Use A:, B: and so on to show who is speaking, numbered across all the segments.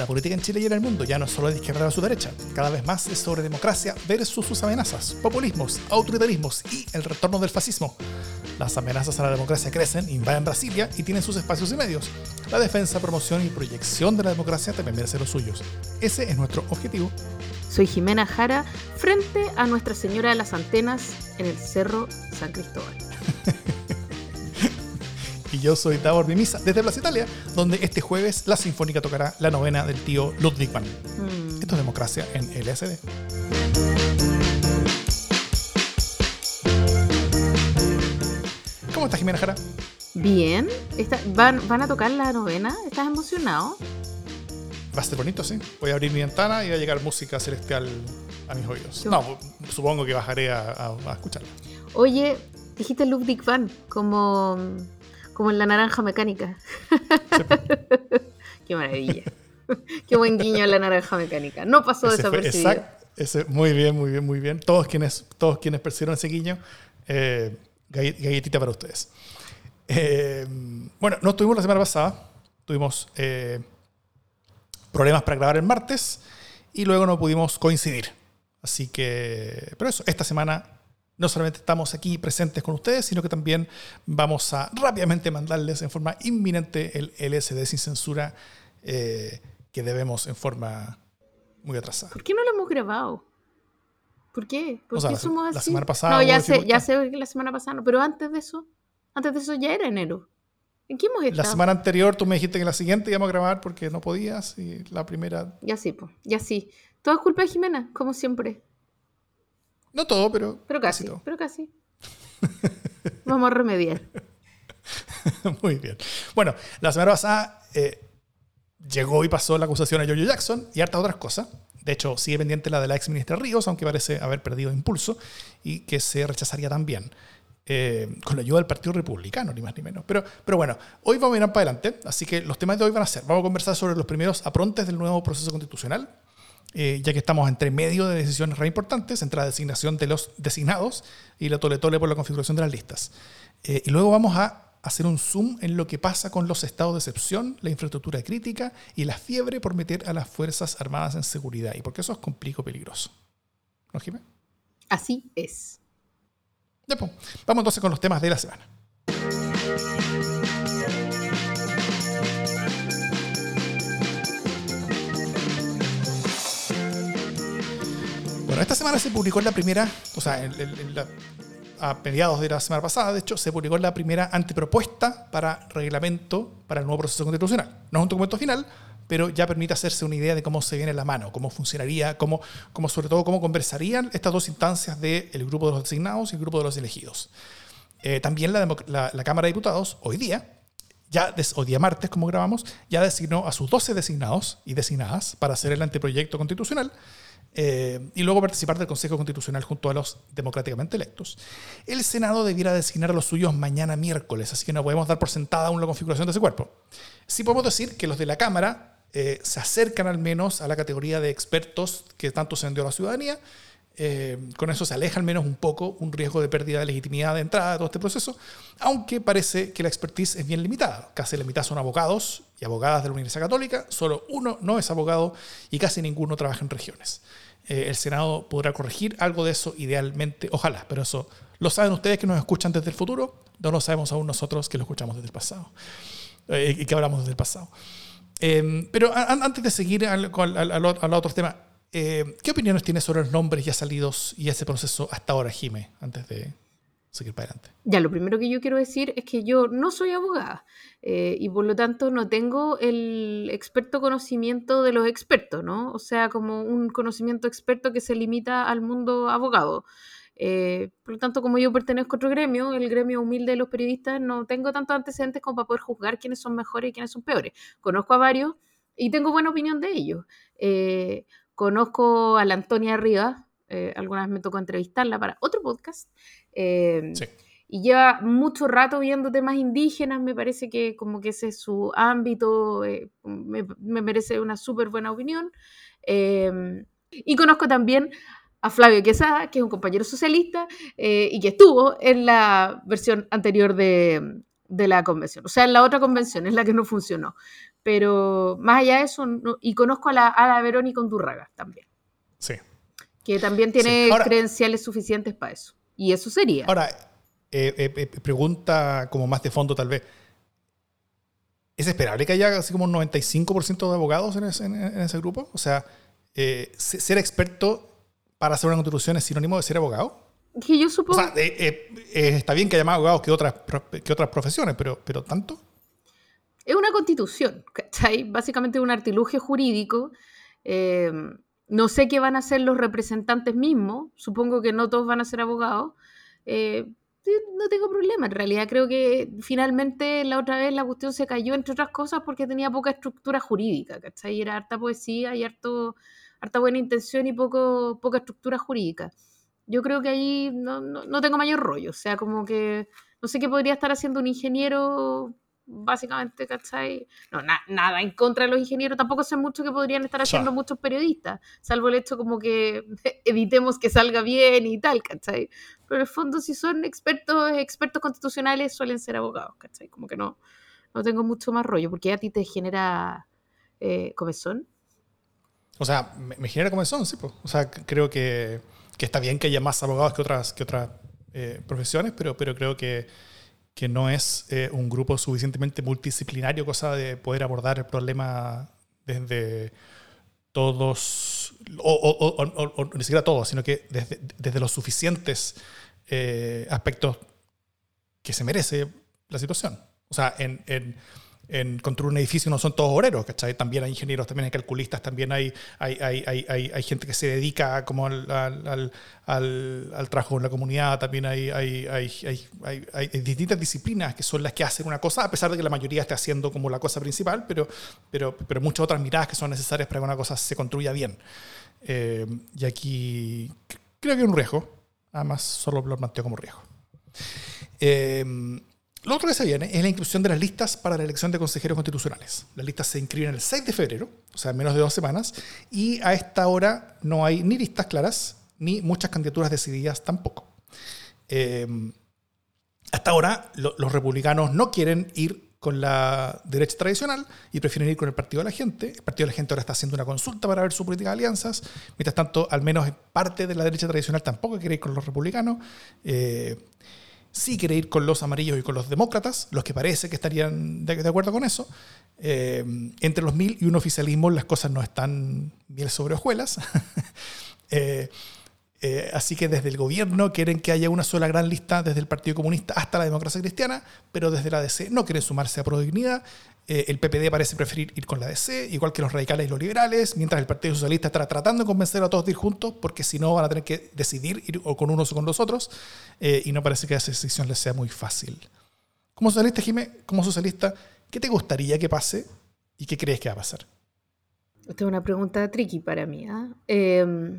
A: La política en Chile y en el mundo ya no es solo de izquierda a su derecha, cada vez más es sobre democracia versus sus amenazas, populismos, autoritarismos y el retorno del fascismo. Las amenazas a la democracia crecen, invaden Brasilia y tienen sus espacios y medios. La defensa, promoción y proyección de la democracia también merece los suyos. Ese es nuestro objetivo.
B: Soy Jimena Jara, frente a Nuestra Señora de las Antenas en el Cerro San Cristóbal.
A: y yo soy Davor Mimisa desde Plaza Italia, donde este jueves la Sinfónica tocará la novena del tío Ludwig van.
B: Mm.
A: Esto es democracia en LSD. ¿Cómo estás, Jimena Jara?
B: Bien, van, van a tocar la novena. ¿Estás emocionado?
A: Va a ser bonito, sí. Voy a abrir mi ventana y va a llegar música celestial a mis oídos. No, supongo que bajaré a, a- a escucharla.
B: Oye, dijiste Ludwig van, como, como en la naranja mecánica.
A: Sí, pues.
B: Qué maravilla. Qué buen guiño a la naranja mecánica. No pasó
A: Ese
B: desapercibido.
A: exact- ese- muy bien, muy bien, muy bien. Todos quienes, todos quienes percibieron ese guiño, eh, galle- galletita para ustedes. Eh, bueno, no estuvimos la semana pasada. Tuvimos eh, problemas para grabar el martes y luego no pudimos coincidir. Así que, pero eso, esta semana no solamente estamos aquí presentes con ustedes, sino que también vamos a rápidamente mandarles en forma inminente el LSD sin censura eh, que debemos en forma muy atrasada.
B: ¿Por qué no lo hemos grabado? ¿Por qué? ¿Por
A: O sea,
B: qué
A: la
B: somos así?
A: la semana pasada
B: No, ya sé, ya sé que la semana pasada no, pero antes de eso, antes de eso ya era enero. ¿En qué hemos
A: La
B: estado?
A: semana anterior tú me dijiste que la siguiente íbamos a grabar porque no podías y la primera,
B: Ya sí, pues, ya sí. Todo es culpa de Jimena, como siempre.
A: No todo, pero,
B: Pero casi,
A: todo.
B: pero casi. Vamos a remediar.
A: Muy bien. Bueno, la semana pasada eh, llegó y pasó la acusación a Giorgio Jackson y hartas otras cosas. De hecho, sigue pendiente la de la ex ministra Ríos, aunque parece haber perdido impulso y que se rechazaría también. eh, con la ayuda del Partido Republicano, ni más ni menos. Pero, pero bueno, hoy vamos a mirar para adelante, así que los temas de hoy van a ser, vamos a conversar sobre los primeros aprontes del nuevo proceso constitucional, eh, ya que estamos entre medio de decisiones re importantes, entre la designación de los designados y la tole tole por la configuración de las listas. Eh, y luego vamos a hacer un zoom en lo que pasa con los estados de excepción, la infraestructura crítica y la fiebre por meter a las Fuerzas Armadas en seguridad. Y porque eso es complejo peligroso. ¿No, Jimé?
B: Así es.
A: Ya, pues. Vamos entonces con los temas de la semana. Bueno, esta semana se publicó la primera, o sea, en- en- la- a mediados de la semana pasada, de hecho, se publicó la primera antepropuesta para reglamento para el nuevo proceso constitucional. No es un documento final, pero ya permite hacerse una idea de cómo se viene la mano, cómo funcionaría, cómo, cómo sobre todo cómo conversarían estas dos instancias del grupo de los designados y el grupo de los elegidos. Eh, también la, la- la Cámara de Diputados, hoy día, ya des- hoy día martes, como grabamos, ya designó a sus 12 designados y designadas para hacer el anteproyecto constitucional eh, y luego participar del Consejo Constitucional junto a los democráticamente electos. El Senado debiera designar a los suyos mañana miércoles, así que no podemos dar por sentada aún la configuración de ese cuerpo. Sí podemos decir que los de la Cámara eh, se acercan al menos a la categoría de expertos que tanto se vendió a la ciudadanía. Eh, con eso se aleja al menos un poco un riesgo de pérdida de legitimidad de entrada de todo este proceso, aunque parece que la expertise es bien limitada. Casi la mitad son abogados y abogadas de la Universidad Católica, solo uno no es abogado y casi ninguno trabaja en regiones. Eh, el Senado podrá corregir algo de eso idealmente, ojalá, pero eso lo saben ustedes que nos escuchan desde el futuro, no lo sabemos aún nosotros que lo escuchamos desde el pasado eh, y que hablamos desde el pasado. Pero antes de seguir al, al- al- al otro tema, eh, ¿qué opiniones tienes sobre los nombres ya salidos y ese proceso hasta ahora, Jime, antes de seguir para adelante?
B: Ya, lo primero que yo quiero decir es que yo no soy abogada eh, y por lo tanto no tengo el experto conocimiento de los expertos, ¿no? O sea, como un conocimiento experto que se limita al mundo abogado. Eh, por lo tanto, como yo pertenezco a otro gremio, el gremio humilde de los periodistas, no tengo tantos antecedentes como para poder juzgar quiénes son mejores y quiénes son peores. Conozco a varios y tengo buena opinión de ellos. Eh, conozco a la Antonia Rivas, eh, alguna vez me tocó entrevistarla para otro podcast. eh,
A: Sí.
B: y lleva mucho rato viendo temas indígenas, me parece que como que ese es su ámbito, eh, me, me merece una súper buena opinión. Eh, y conozco también a Flavio Quesada, que es un compañero socialista eh, y que estuvo en la versión anterior de, de la convención. O sea, en la otra convención es la que no funcionó. Pero más allá de eso, y conozco a la, a la Verónica Undurraga también.
A: Sí.
B: Que también tiene credenciales suficientes para eso. Y eso sería.
A: Ahora, eh, eh, eh, pregunta como más de fondo tal vez. ¿Es esperable que haya así como un 95% de abogados en ese, en ese, grupo? O sea, ser experto para hacer una constitución es sinónimo de ser abogado.
B: Que yo supongo.
A: O sea, está bien que haya más abogados que otras, que otras profesiones, pero, pero ¿tanto?
B: Es una constitución, ¿cachai? Básicamente un artilugio jurídico. no sé qué van a ser los representantes mismos. Supongo que no todos van a ser abogados no tengo problema. En realidad creo que finalmente la otra vez la cuestión se cayó, entre otras cosas, porque tenía poca estructura jurídica, ¿cachai? Era harta poesía y harto, harta buena intención y poco, poca estructura jurídica. Yo creo que ahí no, no tengo mayor rollo, o sea, como que no sé qué podría estar haciendo un ingeniero básicamente, ¿cachai? No, nada en contra de los ingenieros, tampoco sé mucho que podrían estar haciendo muchos periodistas, salvo el hecho como que evitemos que salga bien y tal, ¿cachai? Pero en el fondo si son expertos, expertos constitucionales suelen ser abogados, ¿cachai? Como que no, no tengo mucho más rollo, porque a ti te genera eh, comezón.
A: O sea, me, genera comezón, sí, pues. O sea, creo que, que, está bien que haya más abogados que otras, que otras eh, profesiones, pero, pero creo que que no es eh, un grupo suficientemente multidisciplinario, cosa de poder abordar el problema desde todos, o, ni siquiera todos, sino que desde, desde los suficientes eh, aspectos que se merece la situación. O sea, en en construir un edificio no son todos obreros, ¿cachai? También hay ingenieros, también hay calculistas, también hay, hay, hay, hay, hay gente que se dedica como al, al, al, al, trabajo en la comunidad, también hay, hay, distintas disciplinas que son las que hacen una cosa, a pesar de que la mayoría esté haciendo como la cosa principal, pero, pero, pero muchas otras miradas que son necesarias para que una cosa se construya bien. Eh, y aquí creo que es un riesgo, además solo lo planteo como riesgo. Eh, lo otro que se viene es la inscripción de las listas para la elección de consejeros constitucionales. Las listas se inscriben el 6 de febrero, o sea, en menos de dos semanas, y a esta hora no hay ni listas claras ni muchas candidaturas decididas tampoco. Em, hasta ahora los republicanos no quieren ir con la derecha tradicional y prefieren ir con el Partido de la Gente. El Partido de la Gente ahora está haciendo una consulta para ver su política de alianzas. Mientras tanto, al menos parte de la derecha tradicional tampoco quiere ir con los republicanos. Eh, sí quiere ir con los amarillos y con los demócratas, los que parece que estarían de, acuerdo con eso. Eh, entre los mil y un oficialismo las cosas no están miel sobre hojuelas. Eh, eh, así que desde el gobierno quieren que haya una sola gran lista desde el Partido Comunista hasta la democracia cristiana, pero desde la DC no quieren sumarse a Prodignidad. Eh, el PPD parece preferir ir con la DC, igual que los radicales y los liberales, mientras el Partido Socialista estará tratando de convencer a todos de ir juntos, porque si no van a tener que decidir ir o con unos o con los otros, eh, y no parece que esa decisión les sea muy fácil. Como socialista, Jimé, como socialista, ¿qué te gustaría que pase y qué crees que va a pasar?
B: Esta es una pregunta tricky para mí. ¿eh?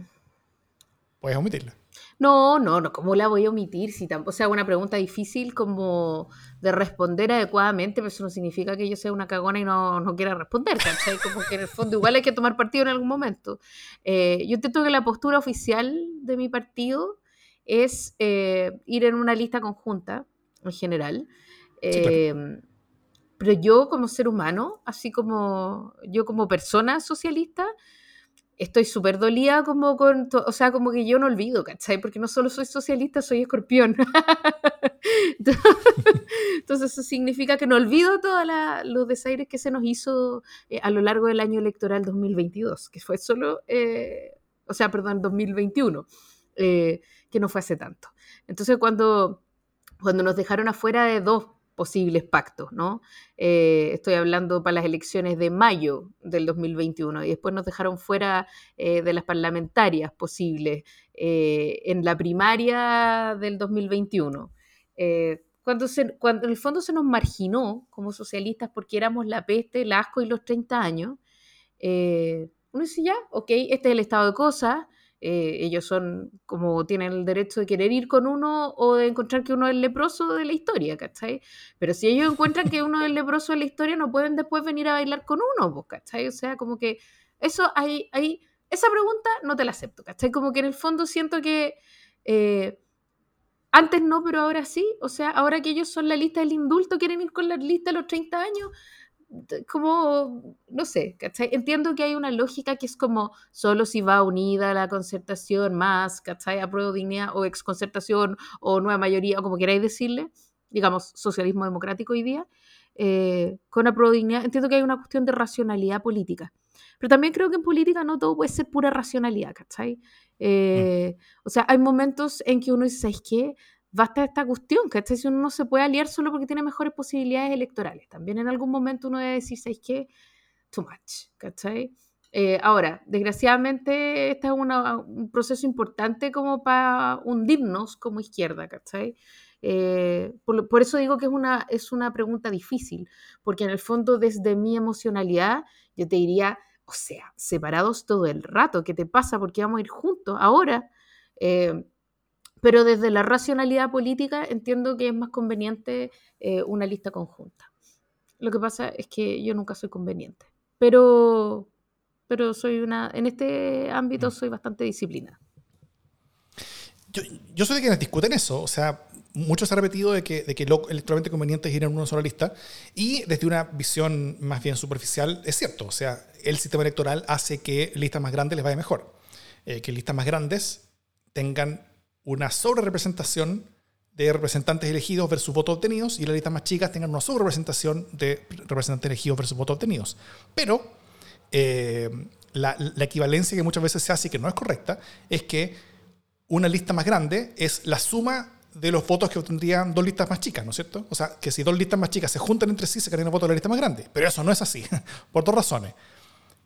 A: Puedes omitirla.
B: No, no, no, ¿cómo la voy a omitir? Si tampoco sea una pregunta difícil como de responder adecuadamente, pero eso no significa que yo sea una cagona y no, no quiera responder, ¿cachai? Como que en el fondo igual hay que tomar partido en algún momento. Eh, yo entiendo que la postura oficial de mi partido es eh, ir en una lista conjunta, en general. Em, pero yo como ser humano, así como yo como persona socialista, estoy súper dolida como con, o sea, como que yo no olvido, ¿cachai? Porque no solo soy socialista, soy escorpión. Entonces eso significa que no olvido todos los desaires que se nos hizo eh, a lo largo del año electoral 2022, que fue solo, eh, o sea, perdón, 2021, eh, que no fue hace tanto. Entonces cuando, cuando nos dejaron afuera de dos posibles pactos, ¿no? Eh, estoy hablando para las elecciones de mayo del 2021 y después nos dejaron fuera eh, de las parlamentarias posibles eh, en la primaria del 2021. cuando, cuando en el fondo se nos marginó como socialistas porque éramos la peste, el asco y los 30 años, uno dice ya, ok, este es el estado de cosas, eh, ellos son como tienen el derecho de querer ir con uno o de encontrar que uno es leproso de la historia, ¿cachai? Pero si ellos encuentran que uno es leproso de la historia, no pueden después venir a bailar con uno, pues, ¿cachai? O sea, como que eso hay, hay, esa pregunta no te la acepto, ¿cachai? Como que en el fondo siento que eh, Antes no, pero ahora sí. O sea, ahora que ellos son la lista del indulto, quieren ir con la lista de los 30 años. Como, no sé, ¿cachai? Entiendo que hay una lógica que es como solo si va unida la concertación más, ¿cachai? Apruebo dignidad o exconcertación o nueva mayoría, o como queráis decirle, digamos, socialismo democrático hoy día, eh, con apruebo dignidad. Entiendo que hay una cuestión de racionalidad política. Pero también creo que en política no todo puede ser pura racionalidad, ¿cachai? Eh, o sea, hay momentos en que uno dice, ¿sabes qué? Basta esta cuestión, ¿cachai? Si uno no se puede aliar solo porque tiene mejores posibilidades electorales. También en algún momento uno debe decir, ¿sabes qué? Too much, ¿cachai? Eh, ahora, desgraciadamente, este es un proceso importante como para hundirnos como izquierda, ¿cachai? Eh, por, por, eso digo que es una, es una pregunta difícil, porque en el fondo desde mi emocionalidad yo te diría, o sea, separados todo el rato, ¿qué te pasa? Porque vamos a ir juntos ahora. Eh, pero desde la racionalidad política entiendo que es más conveniente eh, una lista conjunta. Lo que pasa es que yo nunca soy conveniente, pero, pero soy una, en este ámbito mm. soy bastante disciplinada.
A: Yo, yo soy de quienes discuten eso, o sea, mucho se ha repetido de que, de que lo electoralmente conveniente es ir en una sola lista y desde una visión más bien superficial es cierto, o sea, el sistema electoral hace que listas más grandes les vaya mejor, eh, que listas más grandes tengan una sobre representación de representantes elegidos versus votos obtenidos y las listas más chicas tengan una sobre representación de representantes elegidos versus votos obtenidos. Pero eh, la, equivalencia que muchas veces se hace y que no es correcta es que una lista más grande es la suma de los votos que obtendrían dos listas más chicas, ¿no es cierto? O sea, que si dos listas más chicas se juntan entre sí, se crean el voto de la lista más grande. Pero eso no es así, por dos razones.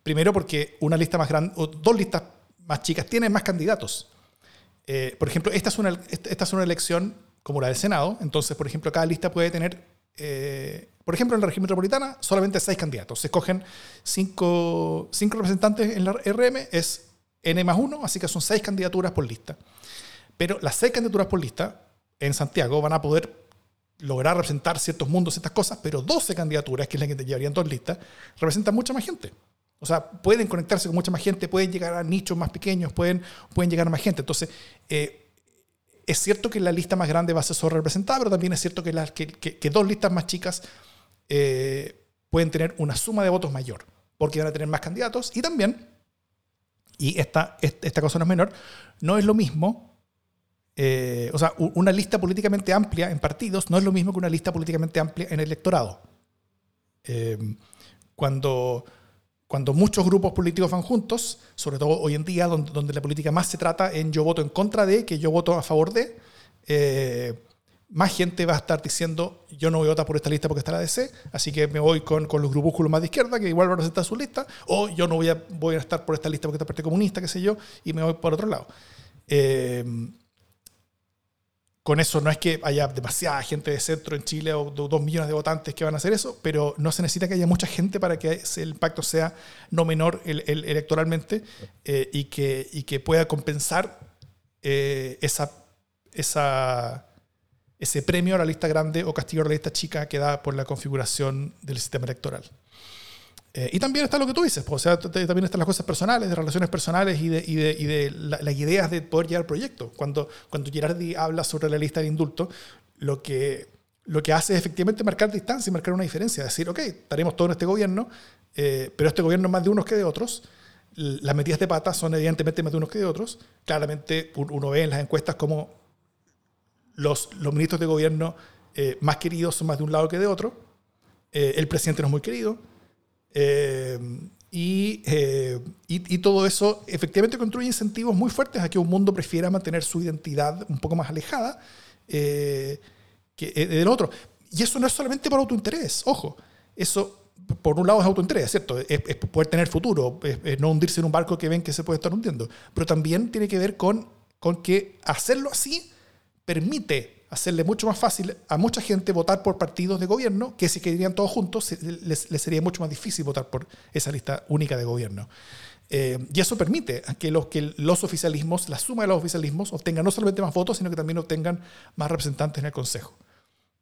A: Primero, porque una lista más grande, o dos listas más chicas tienen más candidatos. Eh, por ejemplo, esta es, una, elección como la del Senado, entonces, por ejemplo, cada lista puede tener, eh, por ejemplo, en la región metropolitana, solamente seis candidatos. Se escogen cinco, cinco representantes en la RM, es N más uno, así que son seis candidaturas por lista. Pero las seis candidaturas por lista en Santiago van a poder lograr representar ciertos mundos, ciertas cosas, pero 12 candidaturas, que es la que te llevarían dos listas, representan mucha más gente. O sea, pueden conectarse con mucha más gente, pueden llegar a nichos más pequeños, pueden, pueden llegar a más gente. Entonces, eh, es cierto que la lista más grande va a ser representada, pero también es cierto que, que, dos listas más chicas eh, pueden tener una suma de votos mayor, porque van a tener más candidatos. Y también, y esta, esta cosa no es menor, no es lo mismo eh, o sea, una lista políticamente amplia en partidos no es lo mismo que una lista políticamente amplia en el electorado. Cuando, cuando muchos grupos políticos van juntos, sobre todo hoy en día, donde, la política más se trata en yo voto en contra de que yo voto a favor de, eh, más gente va a estar diciendo yo no voy a votar por esta lista porque está la DC, así que me voy con, con los grupúsculos más de izquierda que igual van a presentar su lista, o yo no voy a, voy a estar por esta lista porque está el Partido Comunista, qué sé yo, y me voy por otro lado. Eh, con eso no es que haya demasiada gente de centro en Chile o dos millones de votantes que van a hacer eso, pero no se necesita que haya mucha gente para que el impacto sea no menor el, electoralmente eh, y, que, pueda compensar eh, ese premio a la lista grande o castigo a la lista chica que da por la configuración del sistema electoral. Eh, y también está lo que tú dices, pues, o sea, también están las cosas personales, de relaciones personales y de, y de, y de las ideas de poder llegar al proyecto. Cuando, cuando Girardi habla sobre la lista de indulto, lo que, lo que hace es efectivamente marcar distancia y marcar una diferencia. Decir, ok, estaremos todos en este gobierno, eh, pero este gobierno es más de unos que de otros. Las metidas de patas son evidentemente más de unos que de otros. Claramente uno ve en las encuestas como los, los ministros de gobierno eh, más queridos son más de un lado que de otro. el presidente no es muy querido eh, eh, y, y, todo eso efectivamente construye incentivos muy fuertes a que un mundo prefiera mantener su identidad un poco más alejada eh, que del otro. Y eso no es solamente por autointerés, ojo. Eso, por un lado, es autointerés, ¿cierto? Es, poder tener futuro, es, no hundirse en un barco que ven que se puede estar hundiendo. Pero también tiene que ver con, con que hacerlo así permite hacerle mucho más fácil a mucha gente votar por partidos de gobierno que si querían todos juntos les, sería mucho más difícil votar por esa lista única de gobierno. Eh, y eso permite que los, que los oficialismos, la suma de los oficialismos, obtengan no solamente más votos, sino que también obtengan más representantes en el Consejo.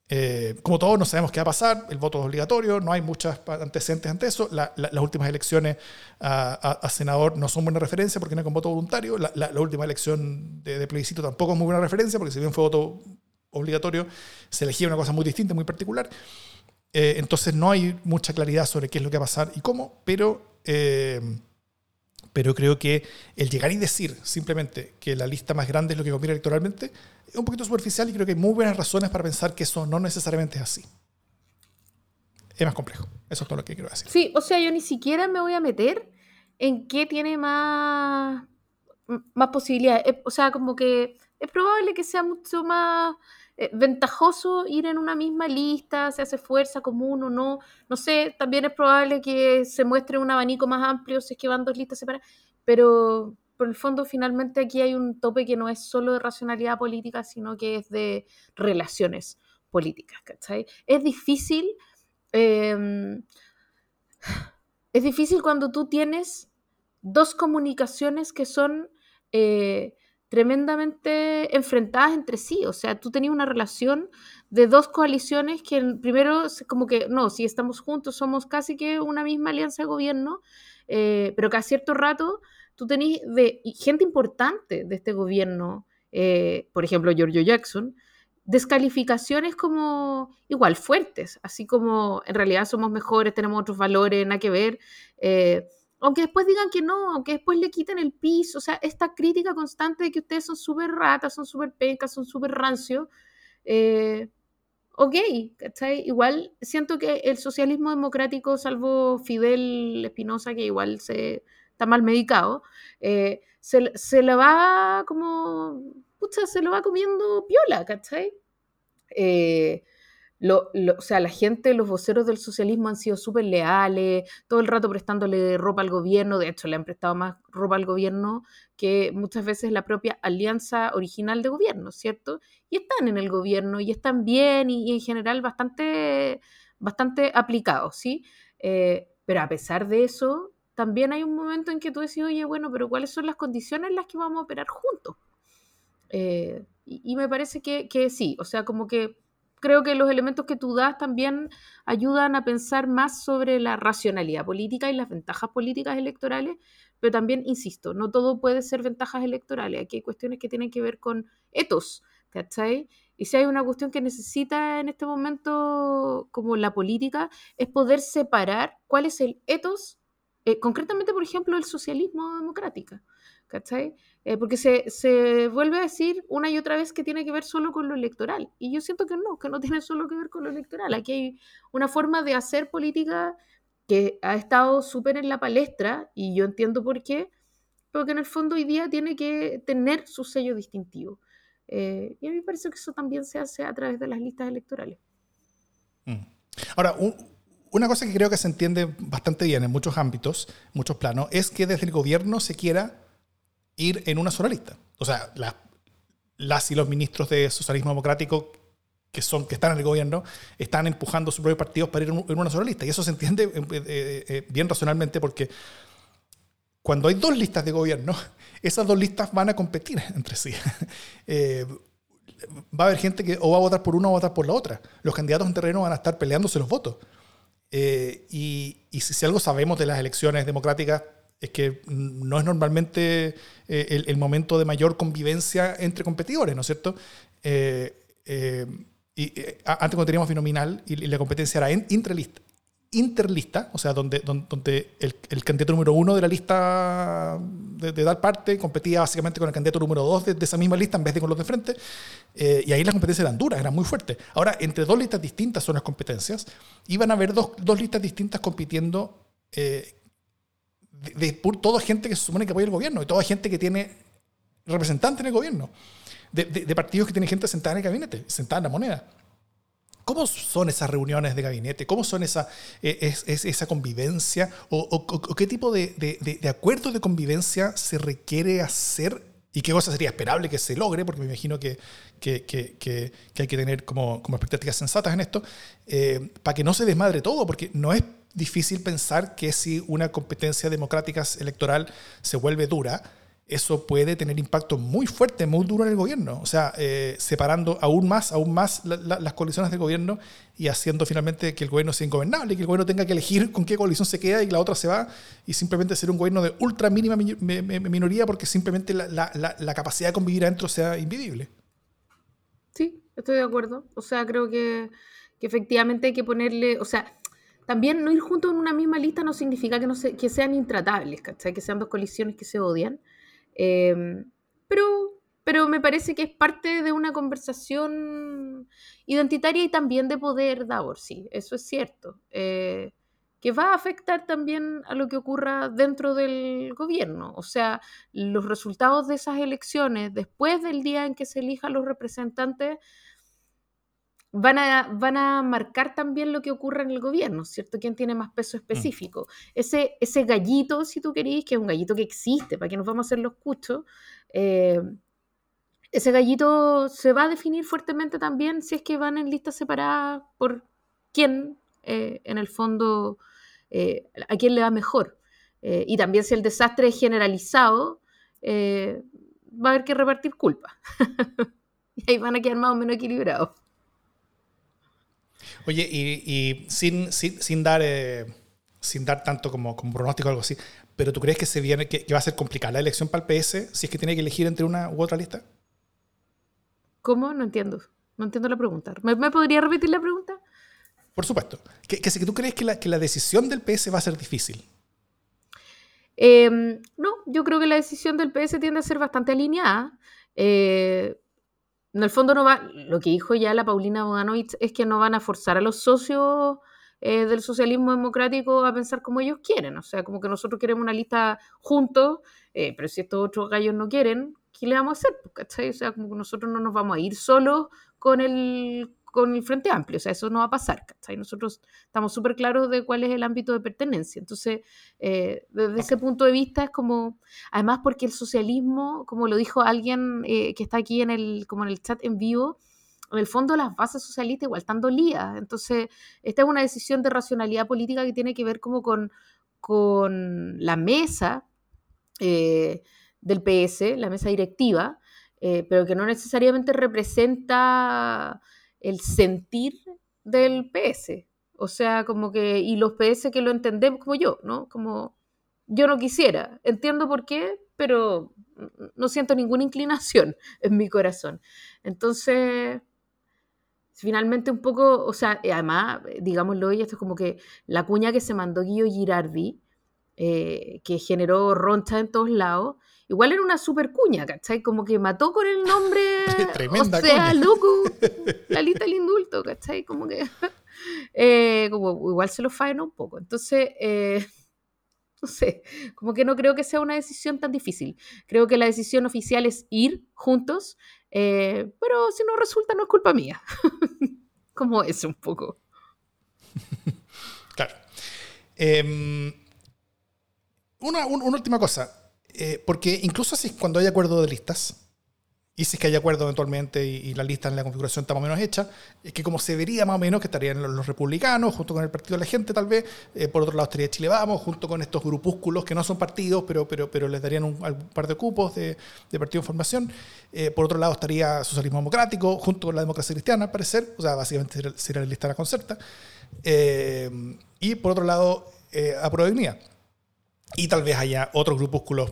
A: Eh, como todos no sabemos qué va a pasar, el voto es obligatorio, no hay muchos antecedentes ante eso. las últimas elecciones a, senador no son buena referencia porque no hay con voto voluntario. La, última elección de, plebiscito tampoco es muy buena referencia porque si bien fue voto obligatorio, se elegía una cosa muy distinta, muy particular. Eh, entonces no hay mucha claridad sobre qué es lo que va a pasar y cómo, pero... Eh, pero creo que el llegar y decir simplemente que la lista más grande es lo que conviene electoralmente es un poquito superficial y creo que hay muy buenas razones para pensar que eso no necesariamente es así. Es más complejo. Eso es todo lo que quiero decir.
B: Sí, o sea, yo ni siquiera me voy a meter en qué tiene más, más posibilidades. O sea, como que es probable que sea mucho más eh, ventajoso ir en una misma lista, se hace fuerza común o no, no sé, también es probable que se muestre un abanico más amplio si es que van dos listas separadas, pero por el fondo finalmente aquí hay un tope que no es solo de racionalidad política, sino que es de relaciones políticas, ¿cachai? Es difícil, em, es difícil cuando tú tienes dos comunicaciones que son... Eh, tremendamente enfrentadas entre sí. O sea, tú tenías una relación de dos coaliciones que primero como que, no, si estamos juntos somos casi que una misma alianza de gobierno, eh, pero que a cierto rato tú tenías de gente importante de este gobierno, eh, por ejemplo, Giorgio Jackson, descalificaciones como igual fuertes, así como en realidad somos mejores, tenemos otros valores, nada que ver. Eh, aunque después digan que no, aunque después le quiten el piso, o sea, esta crítica constante de que ustedes son súper ratas, son súper pencas, son súper rancios, eh, ok, ¿cachai? Igual siento que el socialismo democrático, salvo Fidel Espinosa, que igual se está mal medicado, eh, se, se le va como, pucha, se lo va comiendo piola, ¿cachai? Eh, o sea, la gente, los voceros del socialismo han sido súper leales, todo el rato prestándole ropa al gobierno, de hecho le han prestado más ropa al gobierno que muchas veces la propia alianza original de gobierno, ¿cierto? Y están en el gobierno y están bien y, en general bastante, bastante aplicados, ¿sí? Eh, pero a pesar de eso, también hay un momento en que tú decís, oye, bueno, pero ¿cuáles son las condiciones en las que vamos a operar juntos? Eh, y, me parece que, que sí, o sea, como que creo que los elementos que tú das también ayudan a pensar más sobre la racionalidad política y las ventajas políticas electorales, pero también, insisto, no todo puede ser ventajas electorales. Aquí hay cuestiones que tienen que ver con etos, ¿cachai? Y si hay una cuestión que necesita en este momento como la política, es poder separar cuál es el etos, eh, concretamente, por ejemplo, el socialismo democrático, ¿cachai? Eh, porque se, se, vuelve a decir una y otra vez que tiene que ver solo con lo electoral. Y yo siento que no, que no tiene solo que ver con lo electoral. Aquí hay una forma de hacer política que ha estado súper en la palestra y yo entiendo por qué, pero que en el fondo hoy día tiene que tener su sello distintivo. Eh, y a mí me parece que eso también se hace a través de las listas electorales.
A: Mm. Ahora, una cosa que creo que se entiende bastante bien en muchos ámbitos, muchos planos, es que desde el gobierno se quiera ir en una sola lista. O sea, las y los ministros de socialismo democrático que, son, que están en el gobierno están empujando sus propios partidos para ir en una sola lista. Y eso se entiende eh, eh, eh, bien racionalmente porque cuando hay dos listas de gobierno, esas dos listas van a competir entre sí. va a haber gente que o va a votar por una o va a votar por la otra. Los candidatos en terreno van a estar peleándose los votos. y, si, algo sabemos de las elecciones democráticas es que no es normalmente eh, el, momento de mayor convivencia entre competidores, ¿no es cierto? Eh, eh, antes cuando teníamos binominal y, la competencia era interlista, o sea, donde, donde, el, candidato número uno de la lista de, dar parte competía básicamente con el candidato número dos de, esa misma lista en vez de con los de frente, y ahí las competencias eran duras, eran muy fuertes. Ahora, entre dos listas distintas son las competencias, iban a haber dos, dos listas distintas compitiendo de, toda gente que se supone que apoya el gobierno, y toda gente que tiene representantes en el gobierno, de, partidos que tienen gente sentada en el gabinete, sentada en la moneda. ¿Cómo son esas reuniones de gabinete? ¿Cómo son esa, e, esa convivencia? ¿O, qué tipo de, de, acuerdo de convivencia se requiere hacer? ¿Y qué cosa sería esperable que se logre? Porque me imagino que, que, que, hay que tener como, como expectativas sensatas en esto, eh, para que no se desmadre todo, porque no es difícil pensar que si una competencia democrática electoral se vuelve dura, eso puede tener impacto muy fuerte, muy duro en el gobierno. O sea, eh, separando aún más, aún más las coaliciones del gobierno y haciendo finalmente que el gobierno sea ingobernable, que el gobierno tenga que elegir con qué coalición se queda y que la otra se va y simplemente ser un gobierno de ultra mínima minoría porque simplemente la, capacidad de convivir adentro sea invivible.
B: Sí, estoy de acuerdo. O sea, creo que, efectivamente hay que ponerle, o sea, también no ir juntos en una misma lista no significa que, no que sean intratables, ¿cachai? Que sean dos coaliciones que se odian. Em, pero, pero me parece que es parte de una conversación identitaria y también de poder, Davor, sí, eso es cierto. Eh, que va a afectar también a lo que ocurra dentro del gobierno. O sea, los resultados de esas elecciones, después del día en que se elijan los representantes, van a, van a marcar también lo que ocurre en el gobierno, ¿cierto? ¿Quién tiene más peso mm. específico? Ese, ese gallito, si tú querís, que es un gallito que existe, para que nos vamos a hacer los cuchos, eh, ese gallito se va a definir fuertemente también si es que van en listas separadas por quién, eh, en el fondo, eh, a quién le va mejor. y también si el desastre es generalizado, va a haber que repartir culpa. y ahí van a quedar más o menos equilibrados.
A: Oye, y, sin, sin, dar, eh, sin dar tanto como, como pronóstico o algo así, ¿pero tú crees que, se viene, que, va a ser complicada la elección para el PS si es que tiene que elegir entre una u otra lista?
B: ¿Cómo? No entiendo. No entiendo la pregunta. ¿Me, podría repetir la pregunta?
A: Por supuesto. Que, que, que tú crees que la, que la decisión del PS va a ser difícil.
B: Em, no, yo creo que la decisión del PS tiende a ser bastante alineada. Eh, en el fondo no va, lo que dijo ya la Paulina Boganovich es que no van a forzar a los socios eh, del socialismo democrático a pensar como ellos quieren, o sea, como que nosotros queremos una lista juntos, eh, pero si estos otros gallos no quieren, ¿qué le vamos a hacer? ¿Cachai? O sea, como que nosotros no nos vamos a ir solos con el, con el Frente Amplio, o sea, eso no va a pasar, ¿cachai? Nosotros estamos súper claros de cuál es el ámbito de pertenencia, entonces, eh, desde ese punto de vista es como, además porque el socialismo, como lo dijo alguien eh, que está aquí en el, como en el chat en vivo, en el fondo las bases socialistas igual están dolidas, entonces, esta es una decisión de racionalidad política que tiene que ver como con, con la mesa eh, del PS, la mesa directiva, pero que no necesariamente representa el sentir del PS. O sea, como que, y los PS que lo entendemos como yo, ¿no? Como yo no quisiera, entiendo por qué, pero no siento ninguna inclinación en mi corazón. Entonces, finalmente un poco, o sea, además, digámoslo, esto es como que la cuña que se mandó Guillo Girardi, eh, que generó roncha en todos lados, igual era una super cuña, ¿cachai? Como que mató con el nombre. Tremenda o sea, loco, la lista del indulto, ¿cachai? Como que. Eh, como igual se lo faena un poco. Entonces, eh, no sé, como que no creo que sea una decisión tan difícil. Creo que la decisión oficial es ir juntos, eh, pero si no resulta, no es culpa mía. como es un poco.
A: Claro. Em, una, una última cosa eh, porque incluso si cuando hay acuerdo de listas, y si es que hay acuerdo eventualmente y, la lista en la configuración está más o menos hecha, es que como se vería más o menos que estarían los, republicanos junto con el Partido de la Gente tal vez, eh, por otro lado estaría Chile Vamos junto con estos grupúsculos que no son partidos, pero, pero, pero les darían un, par de cupos de, partido de formación. Eh, por otro lado estaría Socialismo Democrático junto con la democracia cristiana, al parecer, o sea, básicamente sería, la lista de la concerta. y por otro lado, eh, a Y tal vez haya otros grupúsculos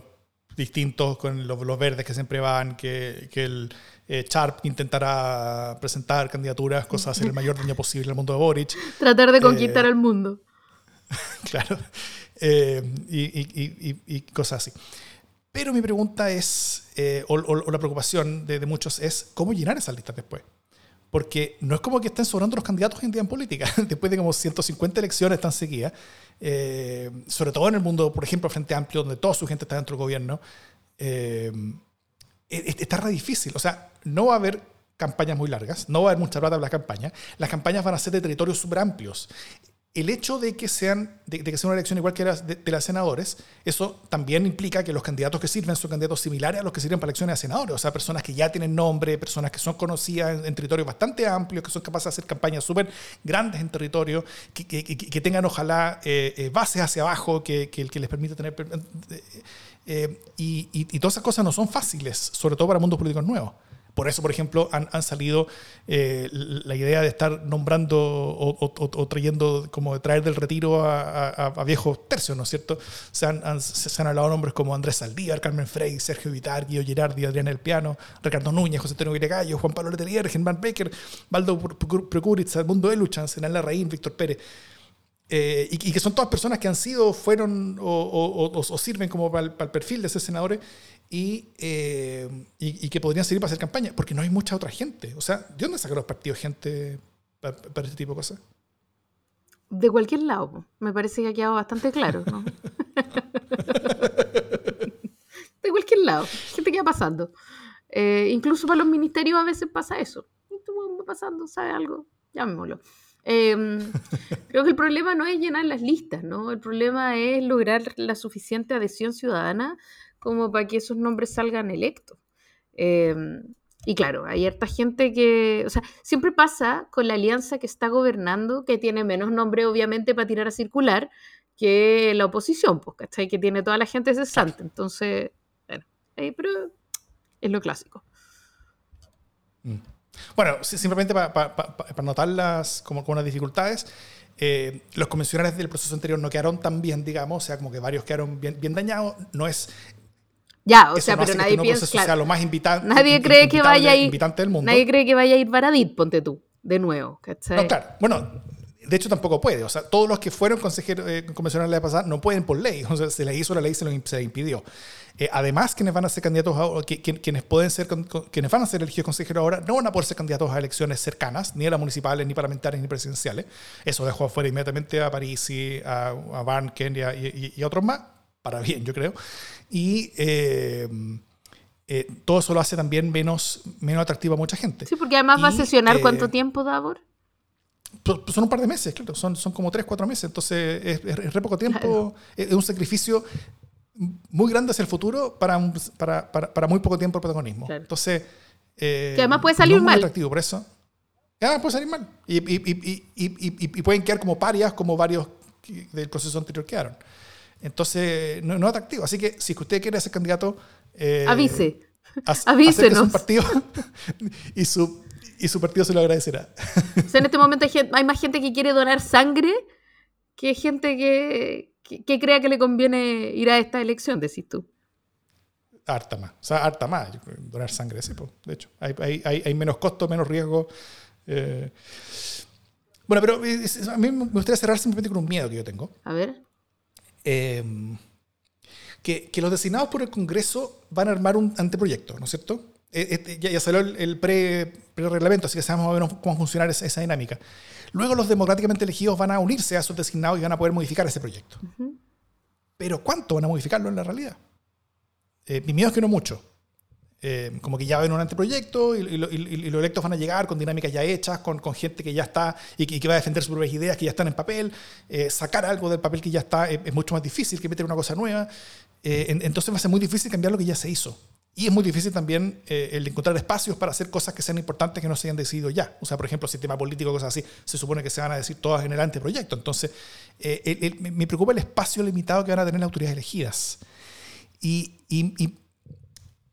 A: distintos con los, verdes que siempre van, que, que el eh, Sharp intentará presentar candidaturas, cosas, hacer el mayor daño posible al mundo de Boric.
B: Tratar de conquistar el eh, mundo.
A: claro. Eh, y, cosas así. Pero mi pregunta es, o, la preocupación de, de, muchos es, ¿cómo llenar esas listas después? Porque no es como que estén sobrando los candidatos día en política. Después de como 150 elecciones tan seguidas, eh, sobre todo en el mundo, por ejemplo, Frente Amplio, donde toda su gente está dentro del gobierno, eh, e, e, está re difícil. O sea, no va a haber campañas muy largas, no va a haber mucha plata en las campañas. Las campañas van a ser de territorios súper amplios. El hecho de que, sean, de, que sea una elección igual que la de, las senadores, eso también implica que los candidatos que sirven son candidatos similares a los que sirven para elecciones a senadores, o sea, personas que ya tienen nombre, personas que son conocidas en, territorios bastante amplios, que son capaces de hacer campañas súper grandes en territorio, que, que, tengan ojalá eh, eh, bases hacia abajo que, que, les permita tener... Eh, y, y todas esas cosas no son fáciles, sobre todo para mundos políticos nuevos. Por eso, por ejemplo, han, han salido eh, la idea de estar nombrando o, trayendo, como de traer del retiro a, viejos tercios, ¿no es cierto? Se han, se han, hablado nombres como Andrés Saldívar, Carmen Frey, Sergio Vitar, Guido Girardi, Adrián El Piano, Ricardo Núñez, José Antonio Viregallo, Juan Pablo Letelier, Germán Becker, Valdo Procuritz, Mundo Eluchan, Senal Larraín, Víctor Pérez. Eh, y, que son todas personas que han sido, fueron o, sirven como para el, perfil de esos senadores eh, y, y, que podrían servir para hacer campaña, porque no hay mucha otra gente. O sea, ¿de dónde sacan los partidos gente para, este tipo de cosas?
B: De cualquier lado, me parece que ha quedado bastante claro, ¿no? de cualquier lado, gente que va pasando. Eh, incluso para los ministerios a veces pasa eso. Esto va pasando, ¿sabe algo? Llamémoslo. Em, creo que el problema no es llenar las listas, ¿no? El problema es lograr la suficiente adhesión ciudadana como para que esos nombres salgan electos. Em, y claro, hay harta gente que, o sea, siempre pasa con la alianza que está gobernando, que tiene menos nombre obviamente para tirar a circular, que la oposición, pues, ¿cachai? Que tiene toda la gente cesante. Entonces, bueno, pero es lo clásico.
A: Mm. Bueno, simplemente para notarlas como, como unas dificultades, eh, los convencionales del proceso anterior no quedaron tan bien, digamos, o sea, como que varios quedaron bien, bien dañados. No es
B: ya, o sea, pero nadie piensa.
A: lo más
B: nadie cree que vaya a ir. Nadie cree que vaya a ir Baradit, ponte tú, de nuevo.
A: No, claro. Bueno, de hecho tampoco puede. O sea, todos los que fueron consejeros eh, convencionales la pasada no pueden por ley. O sea, se le hizo la ley, se, lo, se impidió. Eh, además, quienes van a ser candidatos, a, quienes pueden ser, quienes van a ser elegidos consejeros ahora, no van a poder ser candidatos a elecciones cercanas, ni a las municipales, ni parlamentarias, ni presidenciales. Eso dejó afuera inmediatamente a París, a, a Barnken y, y a otros más para bien, yo creo. Y eh, eh, todo eso lo hace también menos, menos atractivo a mucha gente.
B: Sí, porque además va a sesionar cuánto eh, tiempo, Davor.
A: Son un par de meses, claro, son, son como tres, cuatro meses, entonces es, es, re poco tiempo, es un sacrificio muy grande hacia el futuro para, para, para, muy poco tiempo de protagonismo. Entonces,
B: que además puede salir no es mal.
A: atractivo, por eso. Ah, puede salir mal. Y, y, y, y, pueden quedar como parias, como varios del proceso anterior quedaron. Entonces, no, es atractivo. Así que si usted quiere ser candidato,
B: eh, avise. Avísenos.
A: Su partido y su, y su partido se lo agradecerá.
B: O sea, en este momento hay, más gente que quiere donar sangre que gente que, que, crea que le conviene ir a esta elección, decís tú.
A: Harta más. O sea, harta más. Donar sangre, sí, de hecho. Hay, hay, hay, menos costo, menos riesgo. Eh. Bueno, pero a mí me gustaría cerrar simplemente con un miedo que yo tengo.
B: A ver.
A: Em, que, los designados por el Congreso van a armar un anteproyecto, ¿no es cierto? E, este, ya, salió el, pre-reglamento, así que sabemos más o menos cómo funcionar esa, dinámica. Luego los democráticamente elegidos van a unirse a esos designados y van a poder modificar ese proyecto. Pero ¿cuánto van a modificarlo en la realidad? Eh, mi miedo es que no mucho. Eh, como que ya ven un anteproyecto y, los electos van a llegar con dinámicas ya hechas, con, gente que ya está y que, va a defender sus propias ideas que ya están en papel. Eh, sacar algo del papel que ya está es, mucho más difícil que meter una cosa nueva. Eh, entonces va a ser muy difícil cambiar lo que ya se hizo. Y es muy difícil también el encontrar espacios para hacer cosas que sean importantes que no se hayan decidido ya. O sea, por ejemplo, sistema político, cosas así, se supone que se van a decir todas en el anteproyecto. Entonces, me preocupa el espacio limitado que van a tener las autoridades elegidas. y, y, y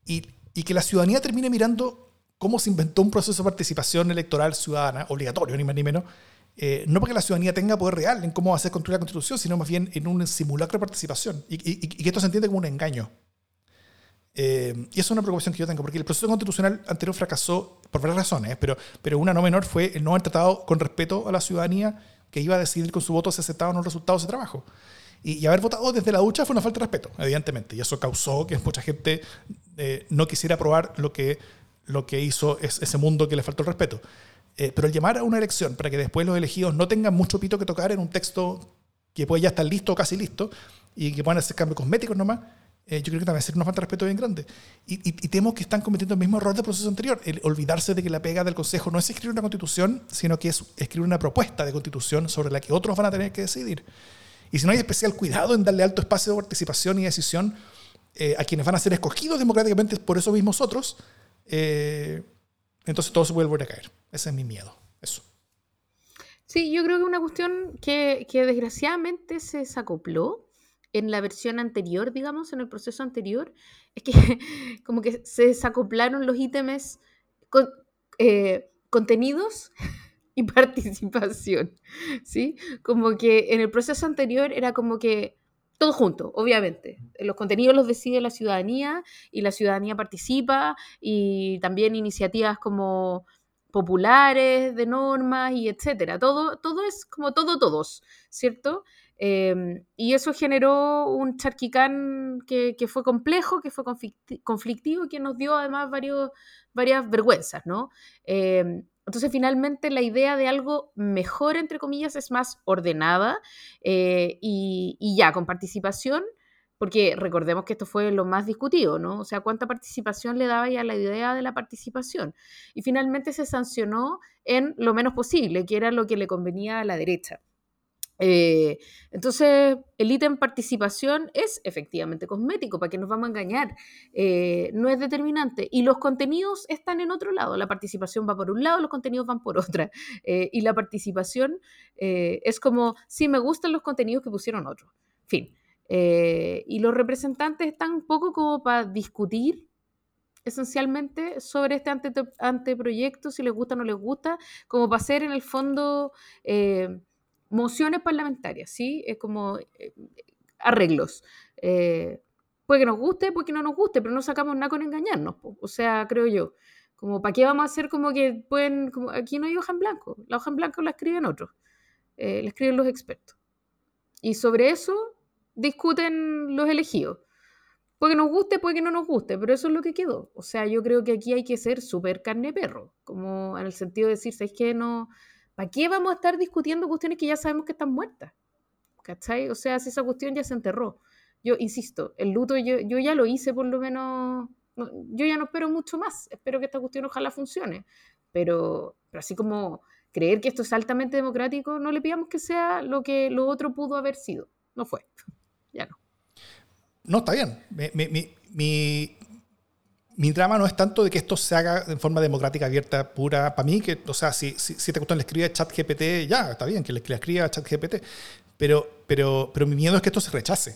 A: y que la ciudadanía termine mirando cómo se inventó un proceso de participación electoral ciudadana, obligatorio, ni más ni menos, eh, no porque la ciudadanía tenga poder real en cómo ser construida la constitución, sino más bien en un simulacro de participación, y, que esto se entiende como un engaño. Eh, y eso es una preocupación que yo tengo, porque el proceso constitucional anterior fracasó por varias razones, pero, pero una no menor fue el no haber tratado con respeto a la ciudadanía que iba a decidir con su voto si aceptaba o no los resultados de trabajo. Y, haber votado desde la ducha fue una falta de respeto, evidentemente. Y eso causó que mucha gente eh, no quisiera aprobar lo que, lo que hizo ese mundo que le faltó el respeto. Eh, pero el llamar a una elección para que después los elegidos no tengan mucho pito que tocar en un texto que puede ya estar listo o casi listo y que puedan hacer cambios cosméticos nomás, eh, yo creo que también ser una falta de respeto bien grande. Y, y, y, temo que están cometiendo el mismo error del proceso anterior, el olvidarse de que la pega del Consejo no es escribir una constitución, sino que es escribir una propuesta de constitución sobre la que otros van a tener que decidir. Y si no hay especial cuidado en darle alto espacio de participación y decisión eh, a quienes van a ser escogidos democráticamente por esos mismos otros, eh, entonces todo se vuelve a caer. Ese es mi miedo. Eso.
B: Sí, yo creo que una cuestión que, que desgraciadamente se desacopló en la versión anterior, digamos, en el proceso anterior, es que como que se desacoplaron los ítems con, eh, contenidos y participación, ¿sí? Como que en el proceso anterior era como que todo junto, obviamente. Los contenidos los decide la ciudadanía y la ciudadanía participa y también iniciativas como populares de normas y etcétera. Todo, todo es como todo todos, ¿cierto? Eh, y eso generó un charquicán que, que, fue complejo, que fue conflictivo que nos dio además varios, varias vergüenzas, ¿no? Eh, entonces, finalmente, la idea de algo mejor, entre comillas, es más ordenada eh, y, y, ya, con participación, porque recordemos que esto fue lo más discutido, ¿no? O sea, cuánta participación le daba ya la idea de la participación. Y finalmente se sancionó en lo menos posible, que era lo que le convenía a la derecha. Eh, entonces, el ítem participación es efectivamente cosmético, para que nos vamos a engañar, eh, no es determinante. Y los contenidos están en otro lado, la participación va por un lado, los contenidos van por otra. Eh, y la participación es como, sí, me gustan los contenidos que pusieron otros. Fin. Y los representantes están un poco como para discutir esencialmente sobre este ante anteproyecto, si les gusta o no les gusta, como para hacer en el fondo mociones parlamentarias, ¿sí? Es como eh, arreglos. Eh, puede que nos guste, puede que no nos guste, pero no sacamos nada con engañarnos, po. o sea, creo yo. Como, ¿para qué vamos a hacer como que pueden, como, aquí no hay hoja en blanco, la hoja en blanco la escriben otros, eh, la escriben los expertos. Y sobre eso discuten los elegidos. Puede que nos guste, puede que no nos guste, pero eso es lo que quedó. O sea, yo creo que aquí hay que ser súper carne perro, como en el sentido de decir, ¿sabes qué? No, ¿Para qué vamos a estar discutiendo cuestiones que ya sabemos que están muertas? ¿Cachai? O sea, si esa cuestión ya se enterró. Yo insisto, el luto yo, yo ya lo hice por lo menos. No, yo ya no espero mucho más. Espero que esta cuestión ojalá funcione. Pero, pero así como creer que esto es altamente democrático, no le pidamos que sea lo que lo otro pudo haber sido. No fue. Ya no.
A: No, está bien. Mi, mi, mi, mi drama no es tanto de que esto se haga en forma democrática, abierta, pura. Para mí, que, o sea, si, si, si te cuestión le escribe chat GPT, ya, está bien, que le, que le escriba chat GPT. Pero, pero, pero mi miedo es que esto se rechace.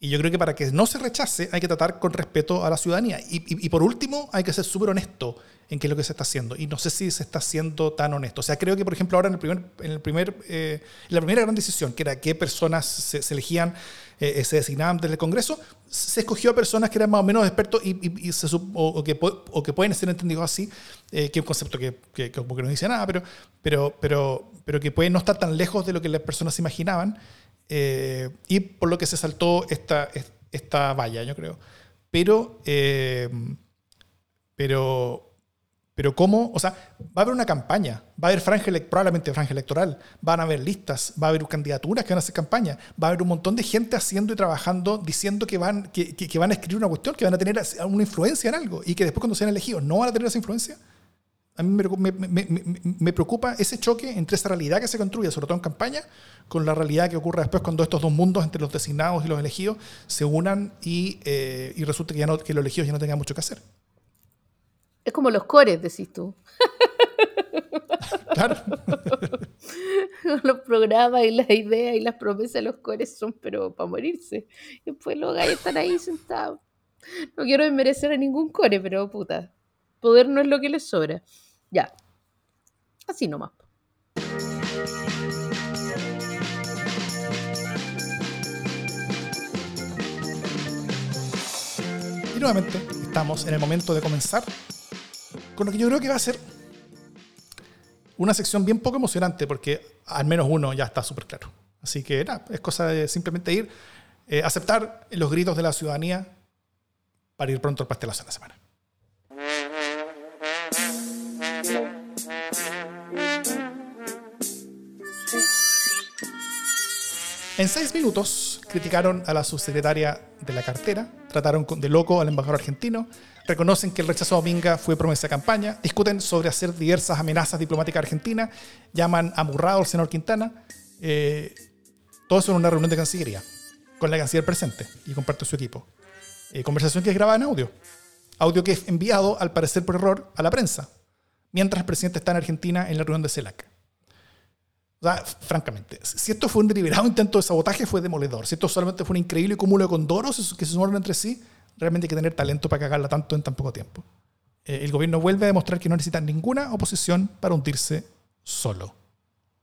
A: Y yo creo que para que no se rechace hay que tratar con respeto a la ciudadanía. Y, y, y por último, hay que ser súper honesto en qué es lo que se está haciendo. Y no sé si se está haciendo tan honesto. O sea, creo que, por ejemplo, ahora en, el primer, en, el primer, eh, la primera gran decisión, que era qué personas se, se elegían, eh, se designaban desde el Congreso, se escogió a personas que eran más o menos expertos y, y, se, o, o, que, o, que, pueden ser entendidos así, eh, que es un concepto que, que, que, como que no dice nada, pero, pero, pero, pero que puede no estar tan lejos de lo que las personas imaginaban. Eh, y por lo que se saltó esta, esta valla, yo creo. Pero, eh, pero, pero ¿cómo? O sea, va a haber una campaña, va a haber franja, probablemente franja electoral, van a haber listas, va a haber candidaturas que van a hacer campaña, va a haber un montón de gente haciendo y trabajando, diciendo que van, que, que, que van a escribir una cuestión, que van a tener una influencia en algo y que después cuando sean elegidos no van a tener esa influencia. A mí me, me, me, me, preocupa ese choque entre esa realidad que se construye, sobre todo en campaña, con la realidad que ocurre después cuando estos dos mundos, entre los designados y los elegidos, se unan y, eh, y resulta que, ya no, que los elegidos ya no tengan mucho que hacer.
B: Es como los cores, decís tú.
A: Claro.
B: los programas y las ideas y las promesas de los cores son, pero para morirse. Y después los gallos están ahí sentados. No quiero desmerecer a ningún core, pero puta, poder no es lo que les sobra. Ya. Así nomás.
A: Y nuevamente estamos en el momento de comenzar con lo que yo creo que va a ser una sección bien poco emocionante, porque al menos uno ya está súper claro. Así que nada, es cosa de simplemente ir, eh, aceptar los gritos de la ciudadanía para ir pronto al pastelazo de la semana. En seis minutos criticaron a la subsecretaria de la cartera, trataron de loco al embajador argentino, reconocen que el rechazo a Dominga fue promesa de campaña, discuten sobre hacer diversas amenazas diplomáticas a Argentina, llaman amurrado al senador Quintana. Eh, todo eso en una reunión de Cancillería, con la canciller presente y con parte de su equipo. Eh, conversación que es grabada en audio. Audio que es enviado, al parecer por error, a la prensa, mientras el presidente está en Argentina en la reunión de CELAC. Francamente, si esto fue un deliberado intento de sabotaje, fue demoledor. Si esto solamente fue un increíble cúmulo de condoros que se sumaron entre sí, realmente hay que tener talento para cagarla tanto en tan poco tiempo. Eh, el gobierno vuelve a demostrar que no necesita ninguna oposición para hundirse solo.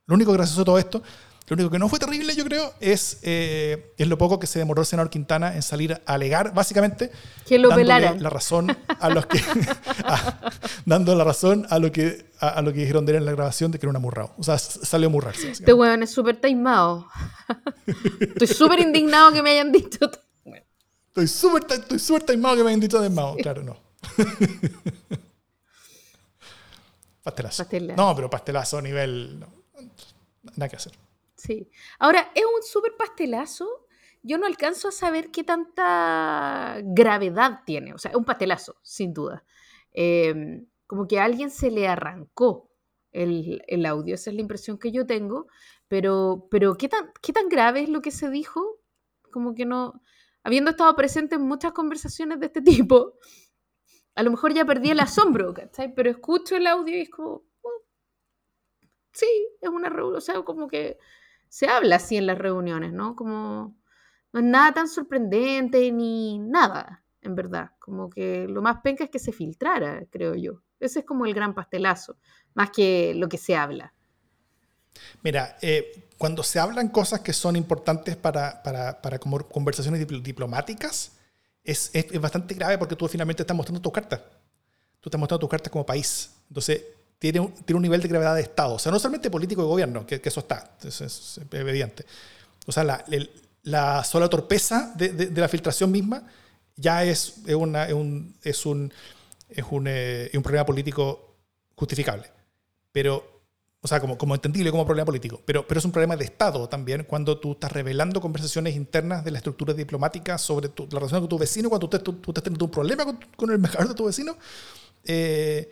A: Lo único gracioso de todo esto lo único que no fue terrible, yo creo, es, eh, es lo poco que se demoró el senador Quintana en salir a alegar, básicamente,
B: que lo
A: la razón a los que dando la razón a lo que a, lo que dijeron de él en la grabación de que era un amurrado. O sea, salió a amurrarse.
B: Este weón es súper taimado. Estoy súper indignado que me hayan dicho.
A: Estoy súper estoy súper taimado que me hayan dicho desmado. Claro, no. pastelazo. No, pero pastelazo a nivel. nada que hacer.
B: Sí. Ahora, es un súper pastelazo. Yo no alcanzo a saber qué tanta gravedad tiene. O sea, es un pastelazo, sin duda. Em, como que a alguien se le arrancó el, audio. Esa es la impresión que yo tengo. Pero, pero ¿qué, tan, ¿qué tan grave es lo que se dijo? Como que no. Habiendo estado presente en muchas conversaciones de este tipo, a lo mejor ya perdí el asombro, ¿cachai? Pero escucho el audio y es como. Oh, sí, es una revolución. O sea, como que se habla así en las reuniones, ¿no? Como no es nada tan sorprendente ni nada, en verdad. Como que lo más penca es que se filtrara, creo yo. Ese es como el gran pastelazo, más que lo que se habla.
A: Mira, eh, cuando se hablan cosas que son importantes para, para, como conversaciones diplomáticas, es, es, bastante grave porque tú finalmente estás mostrando tu carta. Tú estás mostrando tu carta como país. Entonces, tiene un, tiene un nivel de gravedad de Estado. O sea, no solamente político y gobierno, que, eso está, es, es, evidente. O sea, la, la sola torpeza de, de, la filtración misma ya es, es, una, es, un, es, un, es, un, eh, un, problema político justificable. Pero, o sea, como, como entendible como problema político. Pero, pero es un problema de Estado también cuando tú estás revelando conversaciones internas de la estructura diplomática sobre tu, la relación con tu vecino, cuando tú, tú, tú estás teniendo un problema con, con el mejor de tu vecino. Eh,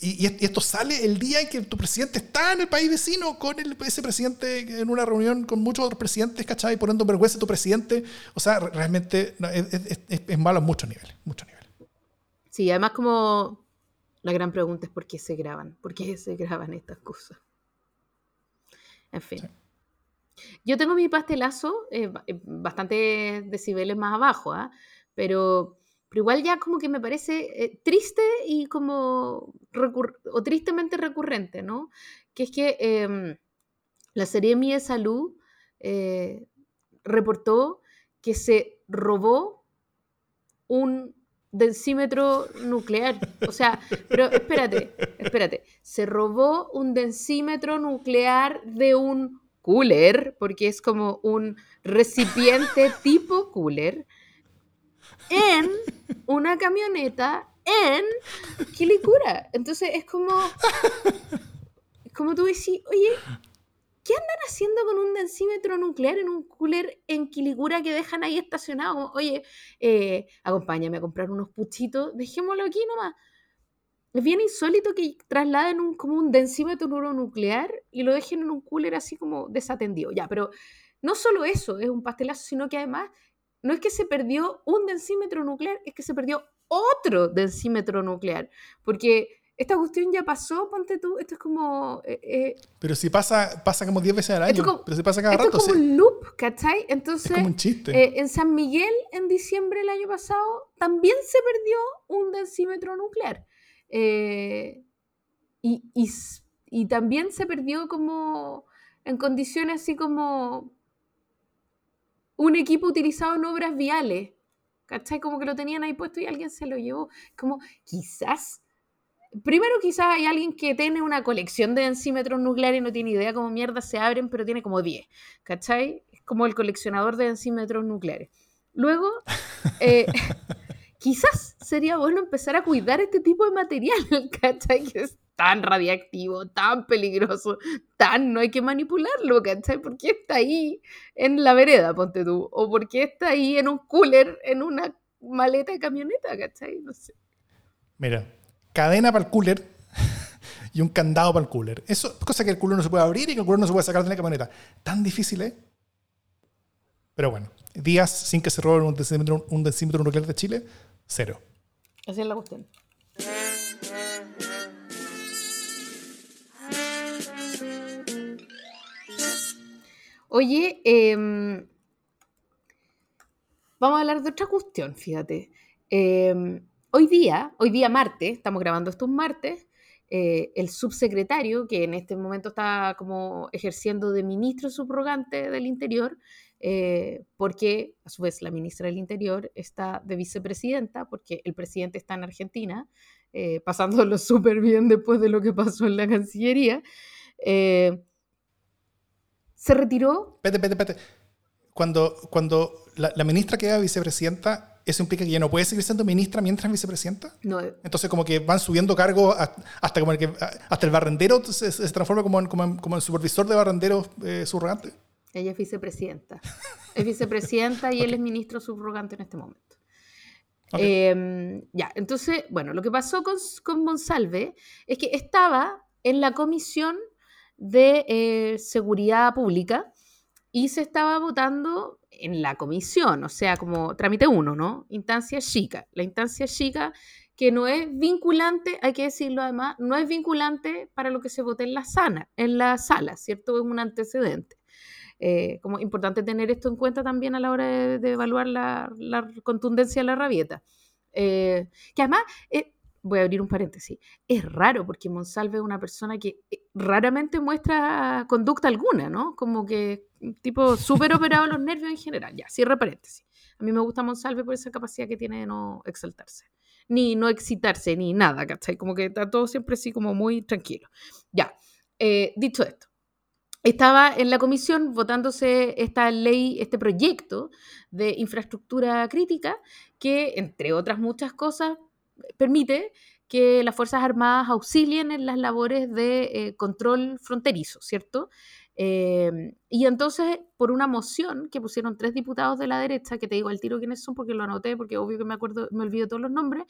A: y, esto sale el día en que tu presidente está en el país vecino con el, ese presidente en una reunión con muchos otros presidentes, ¿cachai? Poniendo vergüenza a tu presidente. O sea, realmente es, malo en muchos niveles, muchos niveles.
B: Sí, además como la gran pregunta es por qué se graban, por qué se graban estas cosas. En fin. Yo tengo mi pastelazo eh, eh, bastante decibeles más abajo, ¿ah? pero pero igual ya como que me parece eh, triste y como, o tristemente recurrente, ¿no? Que es que em, la serie Mía Salud eh, reportó que se robó un densímetro nuclear. O sea, pero espérate, espérate. Se robó un densímetro nuclear de un cooler, porque es como un recipiente tipo cooler, en una camioneta en Quilicura. Entonces es como, como tú decís, oye, ¿qué andan haciendo con un densímetro nuclear en un cooler en Quilicura que dejan ahí estacionado? Oye, eh, acompáñame a comprar unos puchitos, dejémoslo aquí nomás. Es bien insólito que trasladen un, como un densímetro nuclear y lo dejen en un cooler así como desatendido. Ya, pero no solo eso es un pastelazo, sino que además no es que se perdió un densímetro nuclear, es que se perdió otro densímetro nuclear. Porque esta cuestión ya pasó, ponte tú, esto es como... Eh, eh,
A: pero si pasa, pasa como 10 veces al año, pero si pasa cada
B: rato.
A: Es
B: como un loop, ¿cachai? Entonces,
A: es como un chiste.
B: Eh, en San Miguel, en diciembre del año pasado, también se perdió un densímetro nuclear. y, y también se perdió como en condiciones así como un equipo utilizado en obras viales. ¿Cachai? Como que lo tenían ahí puesto y alguien se lo llevó. Como quizás, primero quizás hay alguien que tiene una colección de densímetros nucleares y no tiene idea cómo mierda se abren, pero tiene como 10. ¿Cachai? Es como el coleccionador de densímetros nucleares. Luego, eh, quizás sería bueno empezar a cuidar este tipo de material, ¿cachai? Que es tan radiactivo, tan peligroso, tan no hay que manipularlo, ¿cachai? ¿Por qué está ahí en la vereda, ponte tú? ¿O por qué está ahí en un cooler, en una maleta de camioneta, ¿cachai? No sé.
A: Mira, cadena para el cooler y un candado para el cooler. Eso es cosa que el cooler no se puede abrir y que el cooler no se puede sacar de la camioneta. Tan difícil, ¿eh? Pero bueno, días sin que se roben un decímetro, un decímetro nuclear de Chile, cero.
B: Así es la cuestión. Oye, em, vamos a hablar de otra cuestión, fíjate. Em, hoy día, hoy día martes, estamos grabando esto un martes, eh, el subsecretario, que en este momento está como ejerciendo de ministro subrogante del Interior, eh, porque a su vez la ministra del Interior está de vicepresidenta, porque el presidente está en Argentina, eh, pasándolo súper bien después de lo que pasó en la Cancillería. Se retiró.
A: Pete, pete, pete. Cuando, cuando la, la, ministra queda vicepresidenta, ¿eso implica que ya no puede seguir siendo ministra mientras vicepresidenta?
B: No.
A: Entonces, como que van subiendo cargos hasta, como el, que, hasta el barrendero se, se transforma como en, como, en, como supervisor de barrenderos eh, subrogante.
B: Ella es vicepresidenta. Es vicepresidenta y él es ministro subrogante en este momento. Okay. Eh, ya, entonces, bueno, lo que pasó con, con Monsalve es que estaba en la comisión de eh, seguridad pública y se estaba votando en la comisión, o sea, como trámite uno, ¿no? Instancia chica. La instancia chica que no es vinculante, hay que decirlo además, no es vinculante para lo que se vote en la, sana, en la sala, ¿cierto? Es un antecedente. Eh, como importante tener esto en cuenta también a la hora de, evaluar la, contundencia de la rabieta. Eh, que además, voy a abrir un paréntesis, es raro porque Monsalve es una persona que eh, raramente muestra conducta alguna, ¿no? Como que tipo súper operado los nervios en general. Ya, cierra paréntesis. A mí me gusta Monsalve por esa capacidad que tiene de no exaltarse, ni no excitarse, ni nada, ¿cachai? Como que está todo siempre así como muy tranquilo. Ya, eh, dicho esto estaba en la comisión votándose esta ley, este proyecto de infraestructura crítica que, entre otras muchas cosas, permite que las Fuerzas Armadas auxilien en las labores de eh, control fronterizo, ¿cierto? Eh, y entonces, por una moción que pusieron tres diputados de la derecha, que te digo al tiro quiénes son porque lo anoté, porque obvio que me acuerdo, me olvido todos los nombres,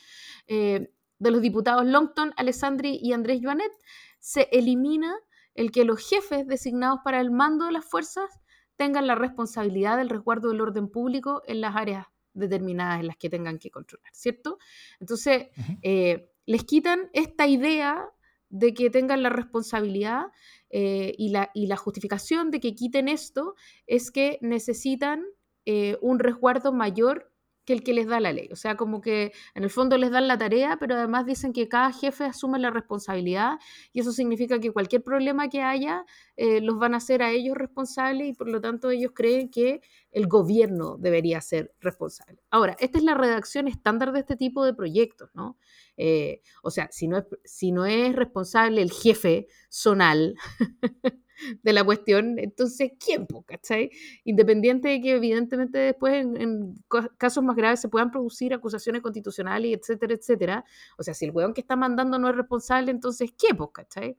B: eh, de los diputados Longton, Alessandri y Andrés Joanet, se elimina el que los jefes designados para el mando de las fuerzas tengan la responsabilidad del resguardo del orden público en las áreas determinadas en las que tengan que controlar, ¿cierto? Entonces, uh -huh. eh, les quitan esta idea de que tengan la responsabilidad eh, y, la, y, la, justificación de que quiten esto es que necesitan eh, un resguardo mayor que el que les da la ley. O sea, como que en el fondo les dan la tarea, pero además dicen que cada jefe asume la responsabilidad y eso significa que cualquier problema que haya eh, los van a hacer a ellos responsables y por lo tanto ellos creen que el gobierno debería ser responsable. Ahora, esta es la redacción estándar de este tipo de proyectos, ¿no? Eh, o sea, si no, es, si no es responsable el jefe zonal, de la cuestión, entonces, ¿quién? ¿Cachai? Independiente de que evidentemente después en, casos más graves se puedan producir acusaciones constitucionales, etcétera, etcétera. O sea, si el weón que está mandando no es responsable, entonces, ¿qué? ¿Cachai?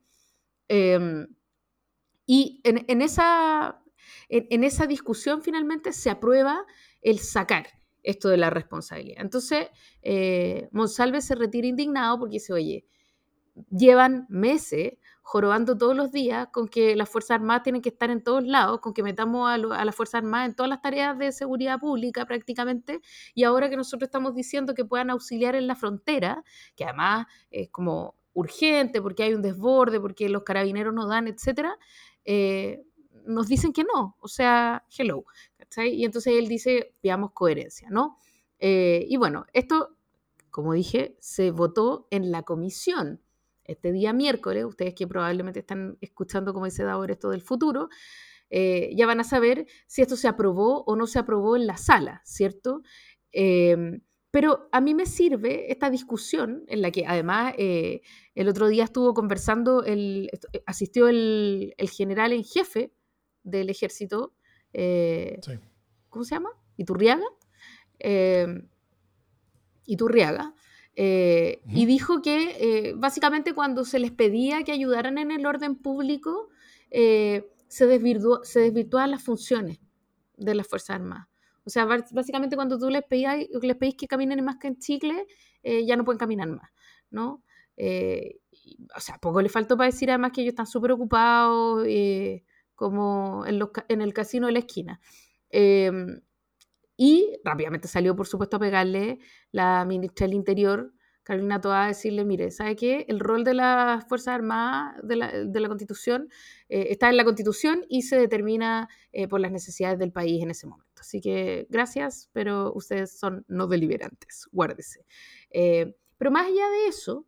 B: Eh, y en, en esa, en, esa discusión finalmente se aprueba el sacar esto de la responsabilidad. Entonces, eh, Monsalve se retira indignado porque dice, oye, llevan meses jorobando todos los días con que las Fuerzas Armadas tienen que estar en todos lados, con que metamos a, las Fuerzas Armadas en todas las tareas de seguridad pública prácticamente, y ahora que nosotros estamos diciendo que puedan auxiliar en la frontera, que además es como urgente porque hay un desborde, porque los carabineros no dan, etcétera, eh, nos dicen que no, o sea, hello. Y entonces él dice, veamos coherencia, ¿no? Eh, y bueno, esto, como dije, se votó en la comisión este día miércoles, ustedes que probablemente están escuchando, como dice Davor, esto del futuro, eh, ya van a saber si esto se aprobó o no se aprobó en la sala, ¿cierto? Eh, pero a mí me sirve esta discusión en la que además eh, el otro día estuvo conversando, el, asistió el, el general en jefe del ejército, sí. ¿cómo se llama? Iturriaga. Iturriaga. Eh, y dijo que eh, básicamente cuando se les pedía que ayudaran en el orden público, eh, se, desvirtuó, se desvirtuaban las funciones de las Fuerzas Armadas. O sea, básicamente cuando tú les pedís, les pedís que caminen más que en chicle, ya no pueden caminar más, ¿no? o sea, poco le faltó para decir además que ellos están súper ocupados, como en, los, en, el casino de la esquina. Y rápidamente salió, por supuesto, a pegarle la ministra del Interior, Carolina Toa, a decirle, mire, ¿sabe qué? El rol de las Fuerzas Armadas de la, de la Constitución eh, está en la Constitución y se determina eh, por las necesidades del país en ese momento. Así que gracias, pero ustedes son no deliberantes, guárdese. Eh, pero más allá de eso,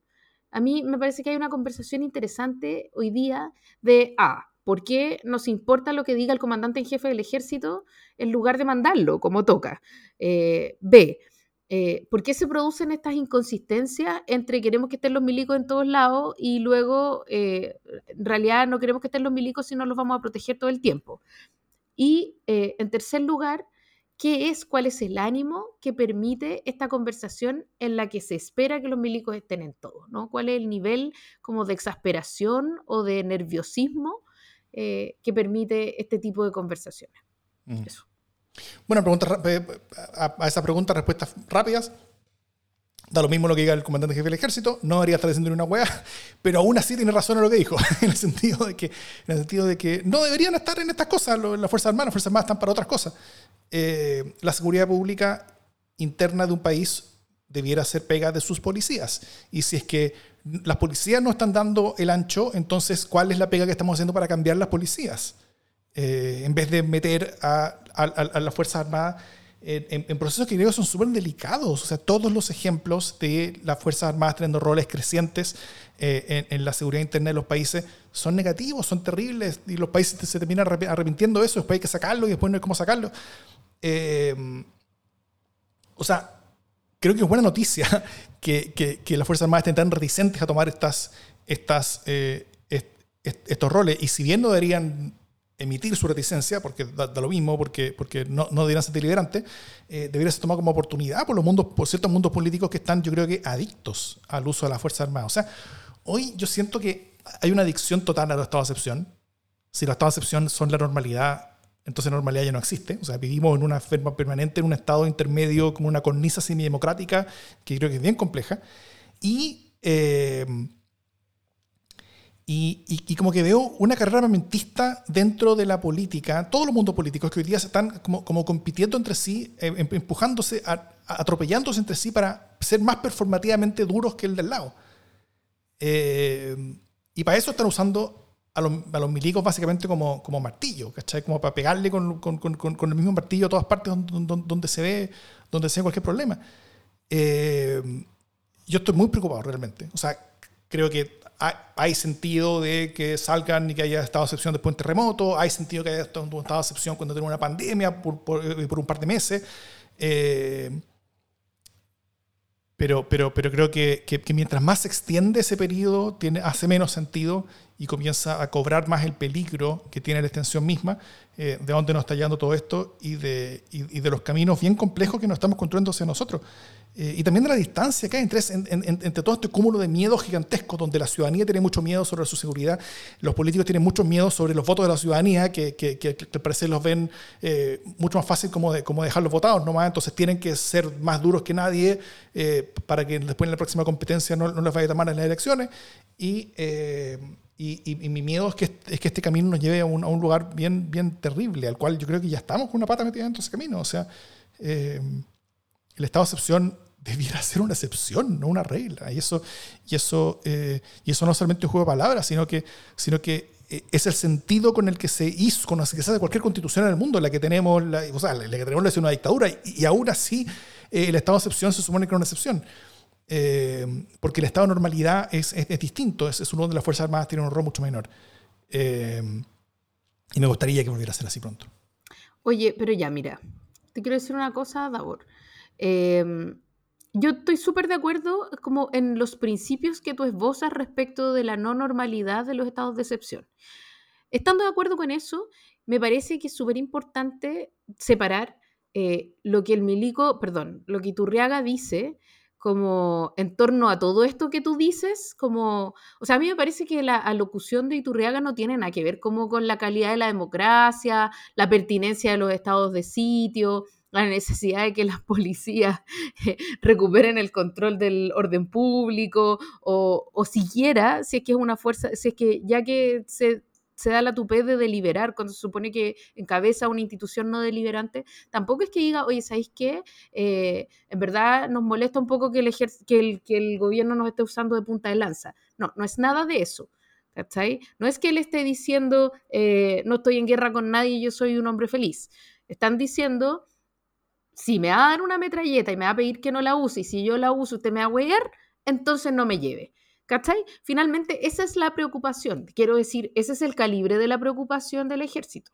B: a mí me parece que hay una conversación interesante hoy día de, ah, ¿Por qué nos importa lo que diga el comandante en jefe del ejército en lugar de mandarlo como toca? Eh, B. Eh, ¿Por qué se producen estas inconsistencias entre queremos que estén los milicos en todos lados y luego eh, en realidad no queremos que estén los milicos sino los vamos a proteger todo el tiempo? Y en tercer lugar, ¿qué es, cuál es el ánimo que permite esta conversación en la que se espera que los milicos estén en todo? ¿no? ¿Cuál es el nivel como de exasperación o de nerviosismo eh, que permite este tipo de conversaciones.
A: Bueno, pregunta, a esa pregunta, respuestas rápidas. Da lo mismo lo que diga el comandante jefe del ejército, no debería estar diciendo una hueá, pero aún así tiene razón en lo que dijo, en el sentido de que, en el sentido de que no deberían estar en estas cosas, las Fuerzas Armadas, las Fuerzas Armadas están para otras cosas. Eh, la seguridad pública interna de un país debiera ser pega de sus policías. Y si es que las policías no están dando el ancho, entonces, ¿cuál es la pega que estamos haciendo para cambiar las policías? Eh, en vez de meter a, las Fuerzas Armadas en, procesos que creo son súper delicados. O sea, todos los ejemplos de las Fuerzas Armadas teniendo roles crecientes eh, en, la seguridad interna de los países son negativos, son terribles, y los países se terminan arrepintiendo de eso, después hay que sacarlo y después no hay cómo sacarlo. Eh, o sea, creo que es buena noticia que, las Fuerzas Armadas estén tan reticentes a tomar eh, estos roles. Y si bien no deberían emitir su reticencia, porque da, lo mismo, porque, porque no, no deberían ser deliberantes, eh, debería ser tomado como oportunidad por, los mundos, por ciertos mundos políticos que están, yo creo que, adictos al uso de las Fuerzas Armadas. O sea, hoy yo siento que hay una adicción total a los estados de excepción. Si los estados de excepción son la normalidad, entonces normalidad ya no existe. O sea, vivimos en una forma permanente, en un estado intermedio, como una cornisa semidemocrática, que creo que es bien compleja. Y, eh, y, y, como que veo una carrera armamentista dentro de la política, todos los mundos políticos que hoy día están como, como compitiendo entre sí, eh, em, empujándose, atropellándose entre sí para ser más performativamente duros que el del lado. Eh, y para eso están usando a los, a los, milicos básicamente como, como martillo, ¿cachai? Como para pegarle con, con, con, con, el mismo martillo a todas partes donde, donde, se ve donde se cualquier problema. Eh, yo estoy muy preocupado realmente. O sea, creo que hay, sentido de que salgan y que haya estado excepción después de un terremoto, hay sentido que haya estado excepción cuando tenga una pandemia por, por, eh, por, un par de meses. Eh, pero, pero, pero creo que, que, mientras más se extiende ese periodo, tiene, hace menos sentido y comienza a cobrar más el peligro que tiene la extensión misma, eh, de dónde nos está llevando todo esto y de, y, de los caminos bien complejos que nos estamos construyendo hacia nosotros. Eh, y también de la distancia que hay entre, entre todo este cúmulo de miedos gigantescos, donde la ciudadanía tiene mucho miedo sobre su seguridad, los políticos tienen mucho miedo sobre los votos de la ciudadanía, que, que, que, al parecer los ven eh, mucho más fácil como, de, como dejarlos votados nomás, entonces tienen que ser más duros que nadie para que después en la próxima competencia no, no les vaya a tomar en las elecciones. Y y, mi miedo es que, es que este camino nos lleve a un, a un, lugar bien, bien terrible, al cual yo creo que ya estamos con una pata metida dentro de ese camino. O sea, eh, el estado de excepción debiera ser una excepción, no una regla. Y eso, y eso, eh, y eso no solamente un juego de palabras, sino que, sino que eh, es el sentido con el que se hizo, con el que se hace cualquier constitución en el mundo, la que tenemos, la, o sea, la que tenemos la una dictadura, y, aún así el estado de excepción se supone que es una excepción. Eh, porque el estado de normalidad es, es, distinto, es, es, uno donde las Fuerzas Armadas tienen un rol mucho menor. Eh, y me gustaría que volviera a ser así pronto.
B: Oye, pero ya, mira, te quiero decir una cosa, Davor. Eh, yo estoy súper de acuerdo como en los principios que tú esbozas respecto de la no normalidad de los estados de excepción. Estando de acuerdo con eso, me parece que es súper importante separar lo que el milico, perdón, lo que Iturriaga dice como en torno a todo esto que tú dices, como, o sea, a mí me parece que la alocución de Iturriaga no tiene nada que ver como con la calidad de la democracia, la pertinencia de los estados de sitio, la necesidad de que las policías eh, recuperen el control del orden público o, o siquiera si es que es una fuerza, si es que ya que se se da la tupé de deliberar, cuando se supone que encabeza una institución no deliberante, tampoco es que diga, oye, ¿sabéis qué? Eh, en verdad nos molesta un poco que el, que, que el gobierno nos esté usando de punta de lanza. No, no es nada de eso. ¿cachai? No es que él esté diciendo, eh, no estoy en guerra con nadie, yo soy un hombre feliz. Están diciendo, si me va a dar una metralleta y me va a pedir que no la use, y si yo la uso, usted me va a huear, entonces no me lleve. ¿Cachai? Finalmente, esa es la preocupación. Quiero decir, ese es el calibre de la preocupación del ejército.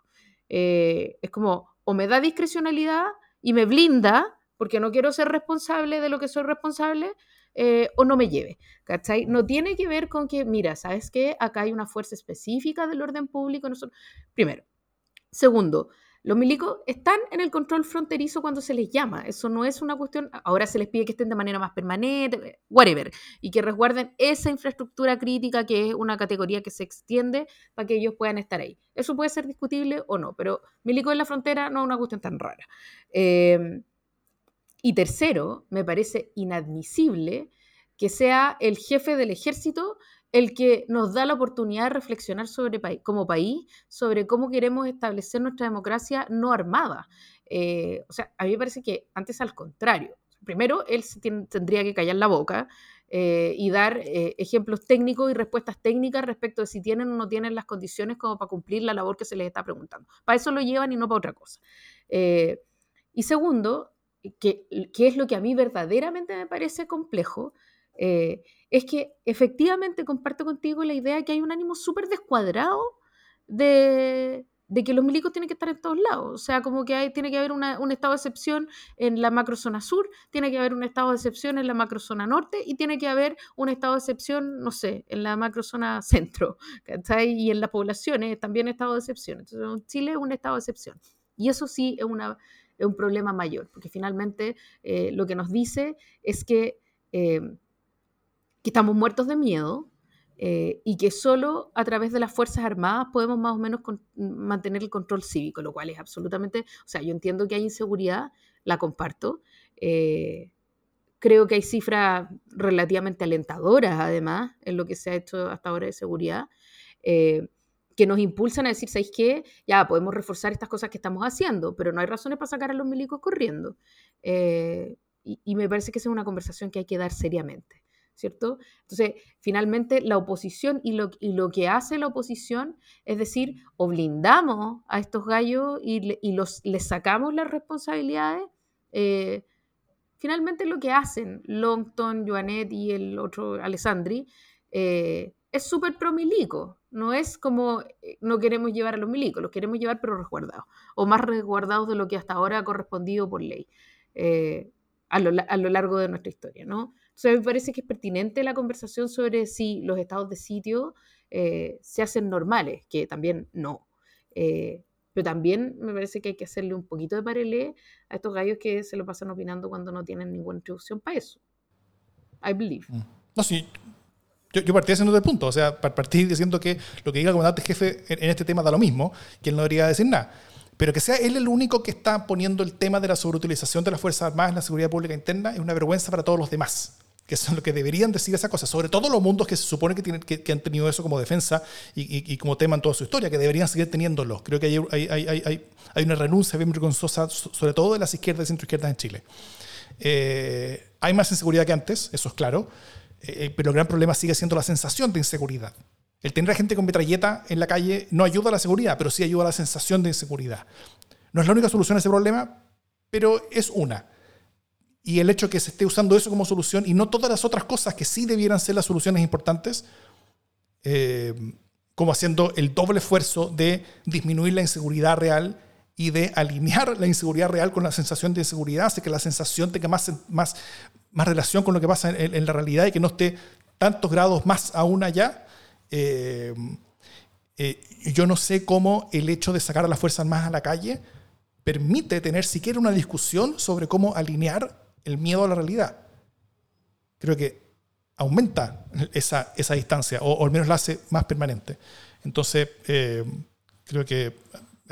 B: Eh, es como, o me da discrecionalidad y me blinda, porque no quiero ser responsable de lo que soy responsable, eh, o no me lleve. ¿Cachai? No tiene que ver con que, mira, ¿sabes qué? Acá hay una fuerza específica del orden público. Nosotros... Primero. Segundo, los milicos están en el control fronterizo cuando se les llama. Eso no es una cuestión. Ahora se les pide que estén de manera más permanente, whatever. Y que resguarden esa infraestructura crítica que es una categoría que se extiende para que ellos puedan estar ahí. Eso puede ser discutible o no, pero milicos en la frontera no es una cuestión tan rara. Em, y tercero, me parece inadmisible que sea el jefe del ejército el que nos da la oportunidad de reflexionar sobre como país, sobre cómo queremos establecer nuestra democracia no armada. Eh, o sea, a mí me parece que antes al contrario. Primero, él tendría que callar la boca eh, y dar eh, ejemplos técnicos y respuestas técnicas respecto de si tienen o no tienen las condiciones como para cumplir la labor que se les está preguntando. Para eso lo llevan y no para otra cosa. y segundo, que, que, es lo que a mí verdaderamente me parece complejo, es que efectivamente comparto contigo la idea de que hay un ánimo súper descuadrado de, que los milicos tienen que estar en todos lados. O sea, como que hay, tiene que haber un estado de excepción en la macrozona sur, tiene que haber un estado de excepción en la macrozona norte y tiene que haber un estado de excepción, no sé, en la macrozona centro. Y en las poblaciones también estado de excepción. Entonces, Chile es un estado de excepción. Y eso sí es, una, un problema mayor, porque finalmente eh, lo que nos dice es que... Eh, que estamos muertos de miedo eh, y que solo a través de las Fuerzas Armadas podemos más o menos mantener el control cívico, lo cual es absolutamente, o sea, yo entiendo que hay inseguridad, la comparto. Eh, creo que hay cifras relativamente alentadoras, además, en lo que se ha hecho hasta ahora de seguridad, eh, que nos impulsan a decir, ¿sabéis qué? Ya podemos reforzar estas cosas que estamos haciendo, pero no hay razones para sacar a los milicos corriendo. y, y, me parece que esa es una conversación que hay que dar seriamente. ¿Cierto? Entonces, finalmente la oposición y lo, y lo que hace la oposición es decir, o blindamos a estos gallos y, y los, les sacamos las responsabilidades. Eh, finalmente lo que hacen Longton, Joanet y el otro Alessandri eh, es súper promilico. No es como eh, no queremos llevar a los milicos, los queremos llevar pero resguardados, o más resguardados de lo que hasta ahora ha correspondido por ley a, lo, a lo largo de nuestra historia, ¿no? Entonces me parece que es pertinente la conversación sobre si los estados de sitio eh, se hacen normales, que también no. Eh, pero también me parece que hay que hacerle un poquito de parelé a estos gallos que se lo pasan opinando cuando no tienen ninguna introducción para eso. I believe. Mm.
A: No, sí. Yo, yo partí haciendo el punto. O sea, partí diciendo que lo que diga el comandante jefe en, en este tema da lo mismo, que él no debería decir nada pero que sea él el único que está poniendo el tema de la sobreutilización de las Fuerzas Armadas en la seguridad pública interna es una vergüenza para todos los demás que son los que deberían decir esa cosa, sobre todo los mundos que se supone que, tienen, que, han tenido eso como defensa y, como tema en toda su historia, que deberían seguir teniéndolo. Creo que hay, una renuncia bien vergonzosa, sobre todo de las izquierdas y centroizquierdas en Chile. Eh, hay más inseguridad que antes, eso es claro, eh, pero el gran problema sigue siendo la sensación de inseguridad. El tener a gente con metralleta en la calle no ayuda a la seguridad, pero sí ayuda a la sensación de inseguridad. No es la única solución a ese problema, pero es una. Y el hecho de que se esté usando eso como solución y no todas las otras cosas que sí debieran ser las soluciones importantes, eh, como haciendo el doble esfuerzo de disminuir la inseguridad real y de alinear la inseguridad real con la sensación de inseguridad, hace que la sensación tenga más, relación con lo que pasa en, la realidad y que no esté tantos grados más aún allá. Eh, eh, yo no sé cómo el hecho de sacar a las Fuerzas más a la calle permite tener siquiera una discusión sobre cómo alinear el miedo a la realidad. creo que aumenta esa, esa distancia, o, al menos la hace más permanente. Entonces, eh, creo que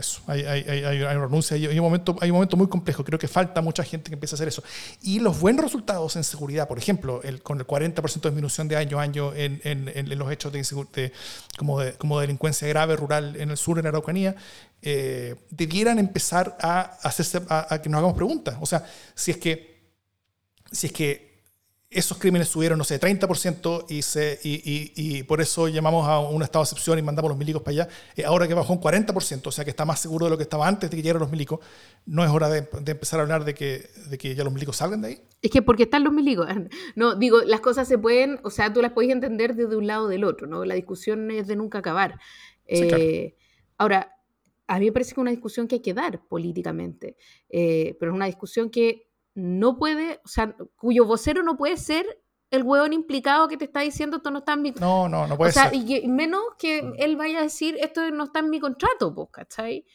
A: eso, hay, hay, hay, hay renuncia, hay, un momento, hay un momento muy complejo, creo que falta mucha gente que empiece a hacer eso. Y los buenos resultados en seguridad, por ejemplo, el, con el 40% de disminución de año a año en, en, en los hechos de, de, como, de, como delincuencia grave rural en el sur, en Araucanía, eh, debieran empezar a, hacerse, a, a que nos hagamos preguntas. O sea, si es que, si es que esos crímenes subieron, no sé, 30% y, se, y, y, por eso llamamos a un estado de excepción y mandamos los milicos para allá. Eh, ahora que bajó un 40%, o sea que está más seguro de lo que estaba antes de que llegaran los milicos, ¿no es hora de, empezar a hablar de que, de que ya los milicos salgan de ahí?
B: Es que porque están los milicos. No, digo, las cosas se pueden, o sea, tú las puedes entender desde un lado o del otro, ¿no? La discusión es de nunca acabar. Eh, ahora, a mí me parece que es una discusión que hay que dar políticamente, eh, pero es una discusión que no puede, o sea, cuyo vocero no puede ser el hueón implicado que te está diciendo esto no está en mi
A: No, no, no puede
B: o sea, Y menos que mm. él vaya a decir esto no está en mi contrato, pues, ¿cachai?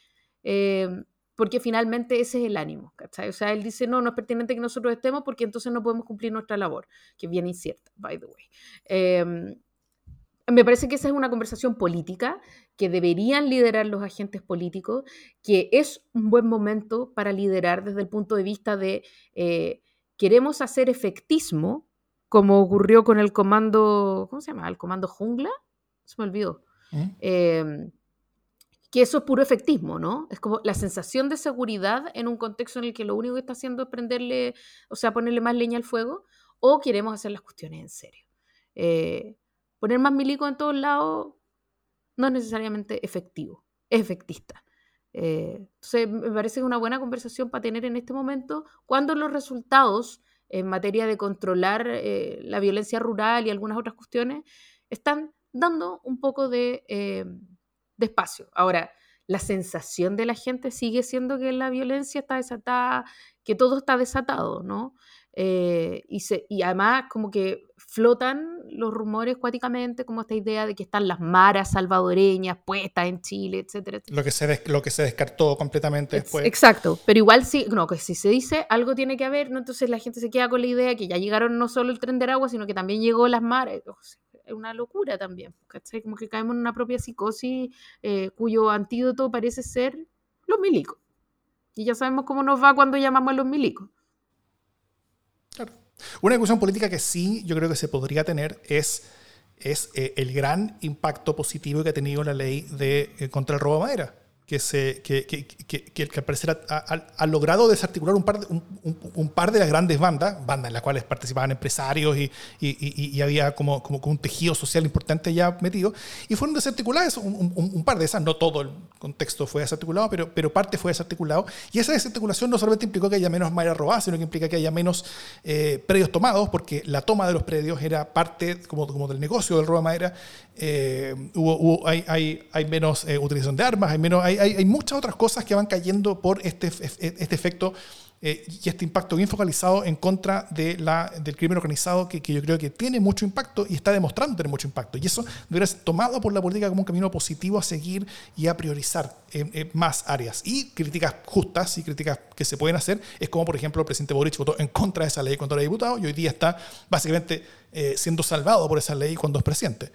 B: Eh, porque finalmente ese es el ánimo, ¿cachai? O sea, él dice, no, no es pertinente que nosotros estemos porque entonces no podemos cumplir nuestra labor, que es bien incierta, by the way. Eh, me parece que esa es una conversación política que deberían liderar los agentes políticos, que es un buen momento para liderar desde el punto de vista de eh, queremos hacer efectismo, como ocurrió con el comando, ¿cómo se llama? El comando jungla, se me olvidó. ¿Mm? Em, que eso es puro efectismo, ¿no? Es como la sensación de seguridad en un contexto en el que lo único que está haciendo es prenderle, o sea, ponerle más leña al fuego, o queremos hacer las cuestiones en serio. Eh, poner más milico en todos lados no es necesariamente efectivo, es efectista. Eh, entonces, me parece que una buena conversación para tener en este momento cuando los resultados en materia de controlar eh, la violencia rural y algunas otras cuestiones están dando un poco de, eh, de, espacio. Ahora, la sensación de la gente sigue siendo que la violencia está desatada, que todo está desatado, ¿no? Eh, y, se, y además como que flotan los rumores cuáticamente, como esta idea de que están las maras salvadoreñas puestas en Chile, etcétera,
A: Lo, que se lo que se descartó completamente después.
B: Exacto, pero igual sí, no, que si se dice algo tiene que haber, ¿no? entonces la gente se queda con la idea que ya llegaron no solo el tren de agua, sino que también llegó las maras. Es una locura también. Como que caemos en una propia psicosis eh, cuyo antídoto parece ser los milicos. Y ya sabemos cómo nos va cuando llamamos a los milicos.
A: Una discusión política que sí yo creo que se podría tener es, es eh, el gran impacto positivo que ha tenido la ley de, eh, contra el robo de madera que, se, que, que, que, que al parecer ha, logrado desarticular un par, de, un, un, par de las grandes bandas, bandas en las cuales participaban empresarios y, y, y había como, como, un tejido social importante ya metido, y fueron desarticuladas un, un, par de esas, no todo el contexto fue desarticulado, pero, pero parte fue desarticulado, y esa desarticulación no solamente implicó que haya menos madera robada, sino que implica que haya menos eh, predios tomados, porque la toma de los predios era parte como, como del negocio del robo de madera, eh, hubo, hay, hay, hay, menos eh, utilización de armas, hay, menos, hay, hay, muchas otras cosas que van cayendo por este, este efecto eh, y este impacto bien focalizado en contra del crimen organizado que, yo creo que tiene mucho impacto y está demostrando tener mucho impacto. Y eso debería ser tomado por la política como un camino positivo a seguir y a priorizar más áreas. Y críticas justas y críticas que se pueden hacer es como, por ejemplo, el presidente Boric votó en contra de esa ley contra los diputados y hoy día está básicamente eh, siendo salvado por esa ley cuando es presidente.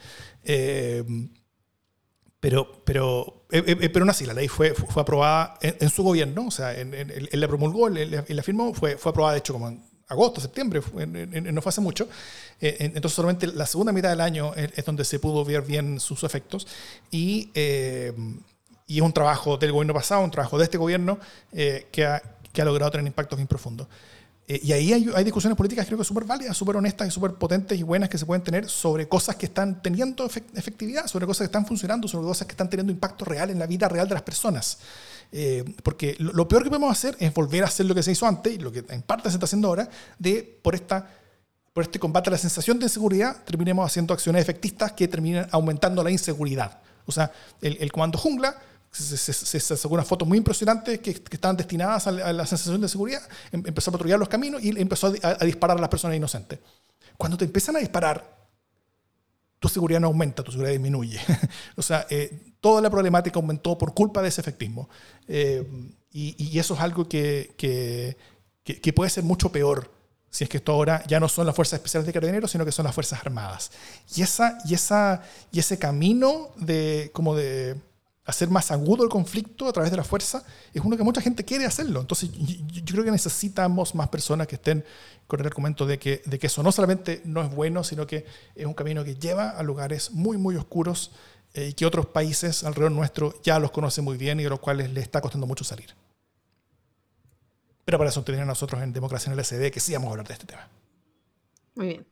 A: Eh, pero, pero, eh, pero aún así, la ley fue, fue aprobada en, su gobierno, o sea, él, la promulgó, él, la firmó, fue, fue aprobada de hecho como en agosto, septiembre, no fue hace mucho. entonces solamente la segunda mitad del año es, donde se pudo ver bien sus efectos y, y es un trabajo del gobierno pasado, un trabajo de este gobierno que ha, que, ha, logrado tener impactos bien profundos. Eh, y ahí hay, discusiones políticas creo que súper válidas, súper honestas y súper potentes y buenas que se pueden tener sobre cosas que están teniendo efectividad, sobre cosas que están funcionando, sobre cosas que están teniendo impacto real en la vida real de las personas. Eh, porque lo, peor que podemos hacer es volver a hacer lo que se hizo antes, y lo que en parte se está haciendo ahora, de por, esta, por este combate a la sensación de inseguridad, terminemos haciendo acciones efectistas que terminen aumentando la inseguridad. O sea, el, el comando jungla se, sacó unas fotos muy impresionantes que, que estaban destinadas a la, sensación de seguridad, em, empezó a patrullar los caminos y empezó a, disparar a las personas inocentes. Cuando te empiezan a disparar, tu seguridad no aumenta, tu seguridad disminuye. o sea, eh, toda la problemática aumentó por culpa de ese efectismo. Eh, y, y, eso es algo que, que, que, puede ser mucho peor si es que esto ahora ya no son las fuerzas especiales de carabineros, sino que son las fuerzas armadas. Y, esa, y, esa, y ese camino de, como de hacer más agudo el conflicto a través de la fuerza es uno que mucha gente quiere hacerlo. Entonces yo, creo que necesitamos más personas que estén con el argumento de que, de que eso no solamente no es bueno, sino que es un camino que lleva a lugares muy, muy oscuros eh, y que otros países alrededor nuestro ya los conocen muy bien y de los cuales les está costando mucho salir. Pero para eso tenemos nosotros en Democracia en el SD que sí vamos a hablar de este tema.
B: Muy bien.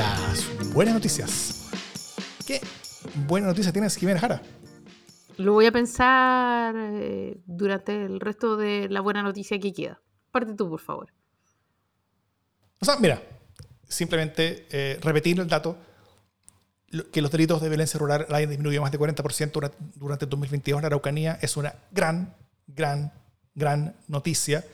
A: Las buenas noticias. ¿Qué buena noticia tienes, Jimena Jara?
B: Lo voy a pensar eh, durante el resto de la buena noticia que queda. Parte tú, por favor.
A: O sea, mira, simplemente eh, repetir el dato que los delitos de violencia rural hayan disminuido más de 40% durante el 2022 en la Araucanía es una gran, gran, gran noticia.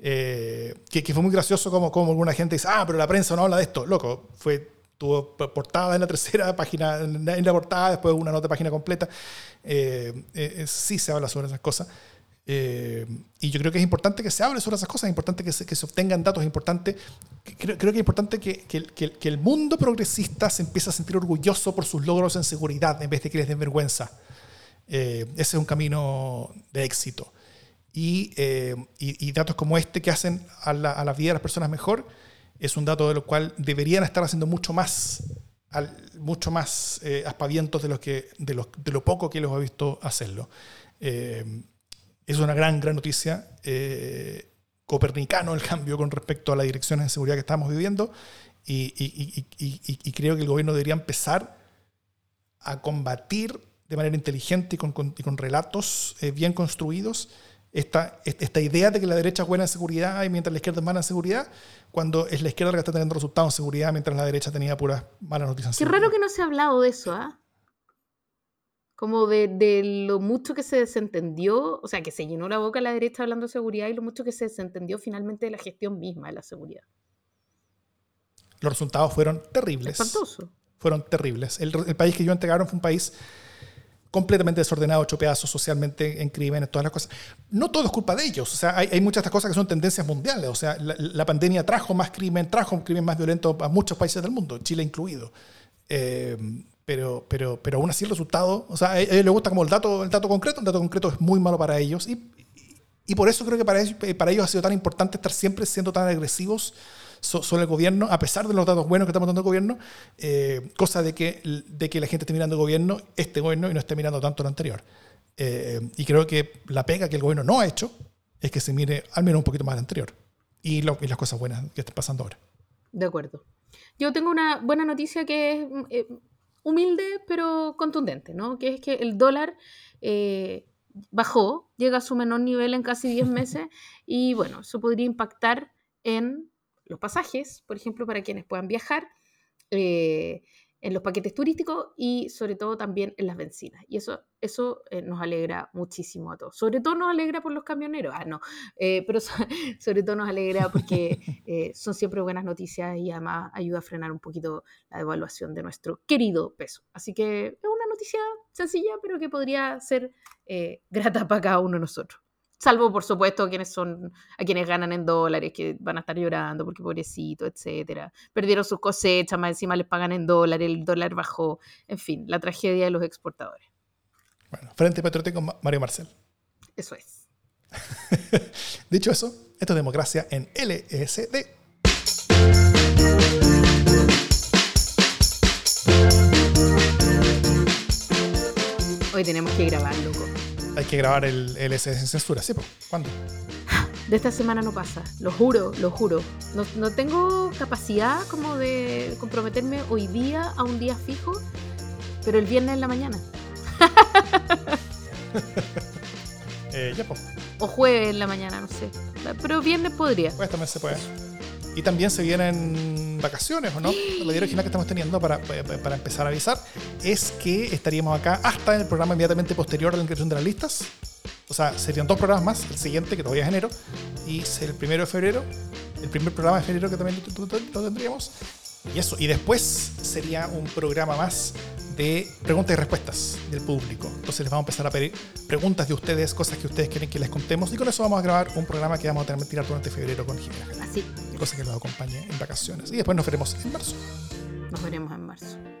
A: Eh, que, fue muy gracioso como, como alguna gente dice, ah, pero la prensa no habla de esto. Loco, fue tuvo portada en la tercera página, en la portada, después una nota de página completa. Eh, eh, sí se habla sobre esas cosas. y yo creo que es importante que se hable sobre esas cosas, es importante que se, que se obtengan datos, es importante, creo, creo, que es importante que, que, que, el mundo progresista se empiece a sentir orgulloso por sus logros en seguridad en vez de que les den vergüenza. ese es un camino de éxito. Eh, y, y, datos como este que hacen a la, a la, vida de las personas mejor es un dato de lo cual deberían estar haciendo mucho más, al, mucho más eh, aspavientos de, los que, de, los, de lo poco que los he visto hacerlo. Eh, es una gran, gran noticia. copernicano el cambio con respecto a las direcciones de seguridad que estamos viviendo y, y, y, creo que el gobierno debería empezar a combatir de manera inteligente y con, con, con relatos bien construidos esta, esta idea de que la derecha es buena en seguridad y mientras la izquierda es mala en seguridad, cuando es la izquierda la que está teniendo resultados en seguridad mientras la derecha tenía puras malas noticias.
B: Qué raro que no se ha hablado de eso, ¿ah? Como de, de, lo mucho que se desentendió, o sea, que se llenó la boca la derecha hablando de seguridad y lo mucho que se desentendió finalmente de la gestión misma de la seguridad.
A: Los resultados fueron terribles.
B: Espantoso.
A: Fueron terribles. El, el país que yo entregaron fue un país completamente desordenado, hecho socialmente en crímenes, todas las cosas. No todo es culpa de ellos. O sea, hay, muchas de estas cosas que son tendencias mundiales. O sea, la, pandemia trajo más crimen, trajo un crimen más violento a muchos países del mundo, Chile incluido. Eh, pero, pero, pero aún así el resultado, o sea, a ellos les gusta como el dato, el dato concreto, el dato concreto es muy malo para ellos. Y, y por eso creo que para ellos, para ellos ha sido tan importante estar siempre siendo tan agresivos sobre el gobierno, a pesar de los datos buenos que estamos dando el gobierno, eh, cosa de que, de que la gente esté mirando el gobierno, este gobierno, y no esté mirando tanto lo anterior. Eh, y creo que la pega que el gobierno no ha hecho es que se mire al menos un poquito más al anterior y, lo, y las cosas buenas que están pasando ahora.
B: De acuerdo. Yo tengo una buena noticia que es eh, humilde pero contundente, ¿no? Que es que el dólar bajó, llega a su menor nivel en casi 10 meses y bueno, eso podría impactar en los pasajes, por ejemplo, para quienes puedan viajar, eh, en los paquetes turísticos y sobre todo también en las bencinas. Y eso, eso eh, nos alegra muchísimo a todos. Sobre todo nos alegra por los camioneros, ah, no, eh, pero sobre todo nos alegra porque son siempre buenas noticias y además ayuda a frenar un poquito la devaluación de nuestro querido peso. Así que es una noticia sencilla, pero que podría ser grata para cada uno de nosotros. Salvo, por supuesto, a quienes son, a quienes ganan en dólares, que van a estar llorando porque pobrecito, etcétera. Perdieron sus cosechas, más encima les pagan en dólares, el dólar bajó. En fin, la tragedia de los exportadores.
A: Bueno, Frente Patriótico Mario Marcel.
B: Eso es.
A: Dicho eso, esto es democracia en LSD.
B: Hoy tenemos que grabar, loco
A: hay que grabar el, el S sin censura, ¿sí? ¿Cuándo?
B: De esta semana no pasa, lo juro, lo juro. No, no tengo capacidad como de comprometerme hoy día a un día fijo, pero el viernes en la mañana.
A: eh, ya, pues.
B: O jueves en la mañana, no sé. Pero viernes podría.
A: Pues también se puede. Y también se vienen vacaciones, ¿o no? La idea original que estamos teniendo para, para, empezar a avisar es que estaríamos acá hasta en el programa inmediatamente posterior a la inscripción de las listas. O sea, serían dos programas más, el siguiente, que todavía es enero, y el primero de febrero, el primer programa de febrero que también lo tendríamos. Y eso, y después sería un programa más de preguntas y respuestas del público. Entonces les vamos a empezar a pedir preguntas de ustedes, cosas que ustedes quieren que les contemos. Y con eso vamos a grabar un programa que vamos a tener tirar durante febrero con Jimena.
B: Así.
A: Cosa que nos acompañe en vacaciones. Y después nos veremos en marzo.
B: Nos veremos en marzo.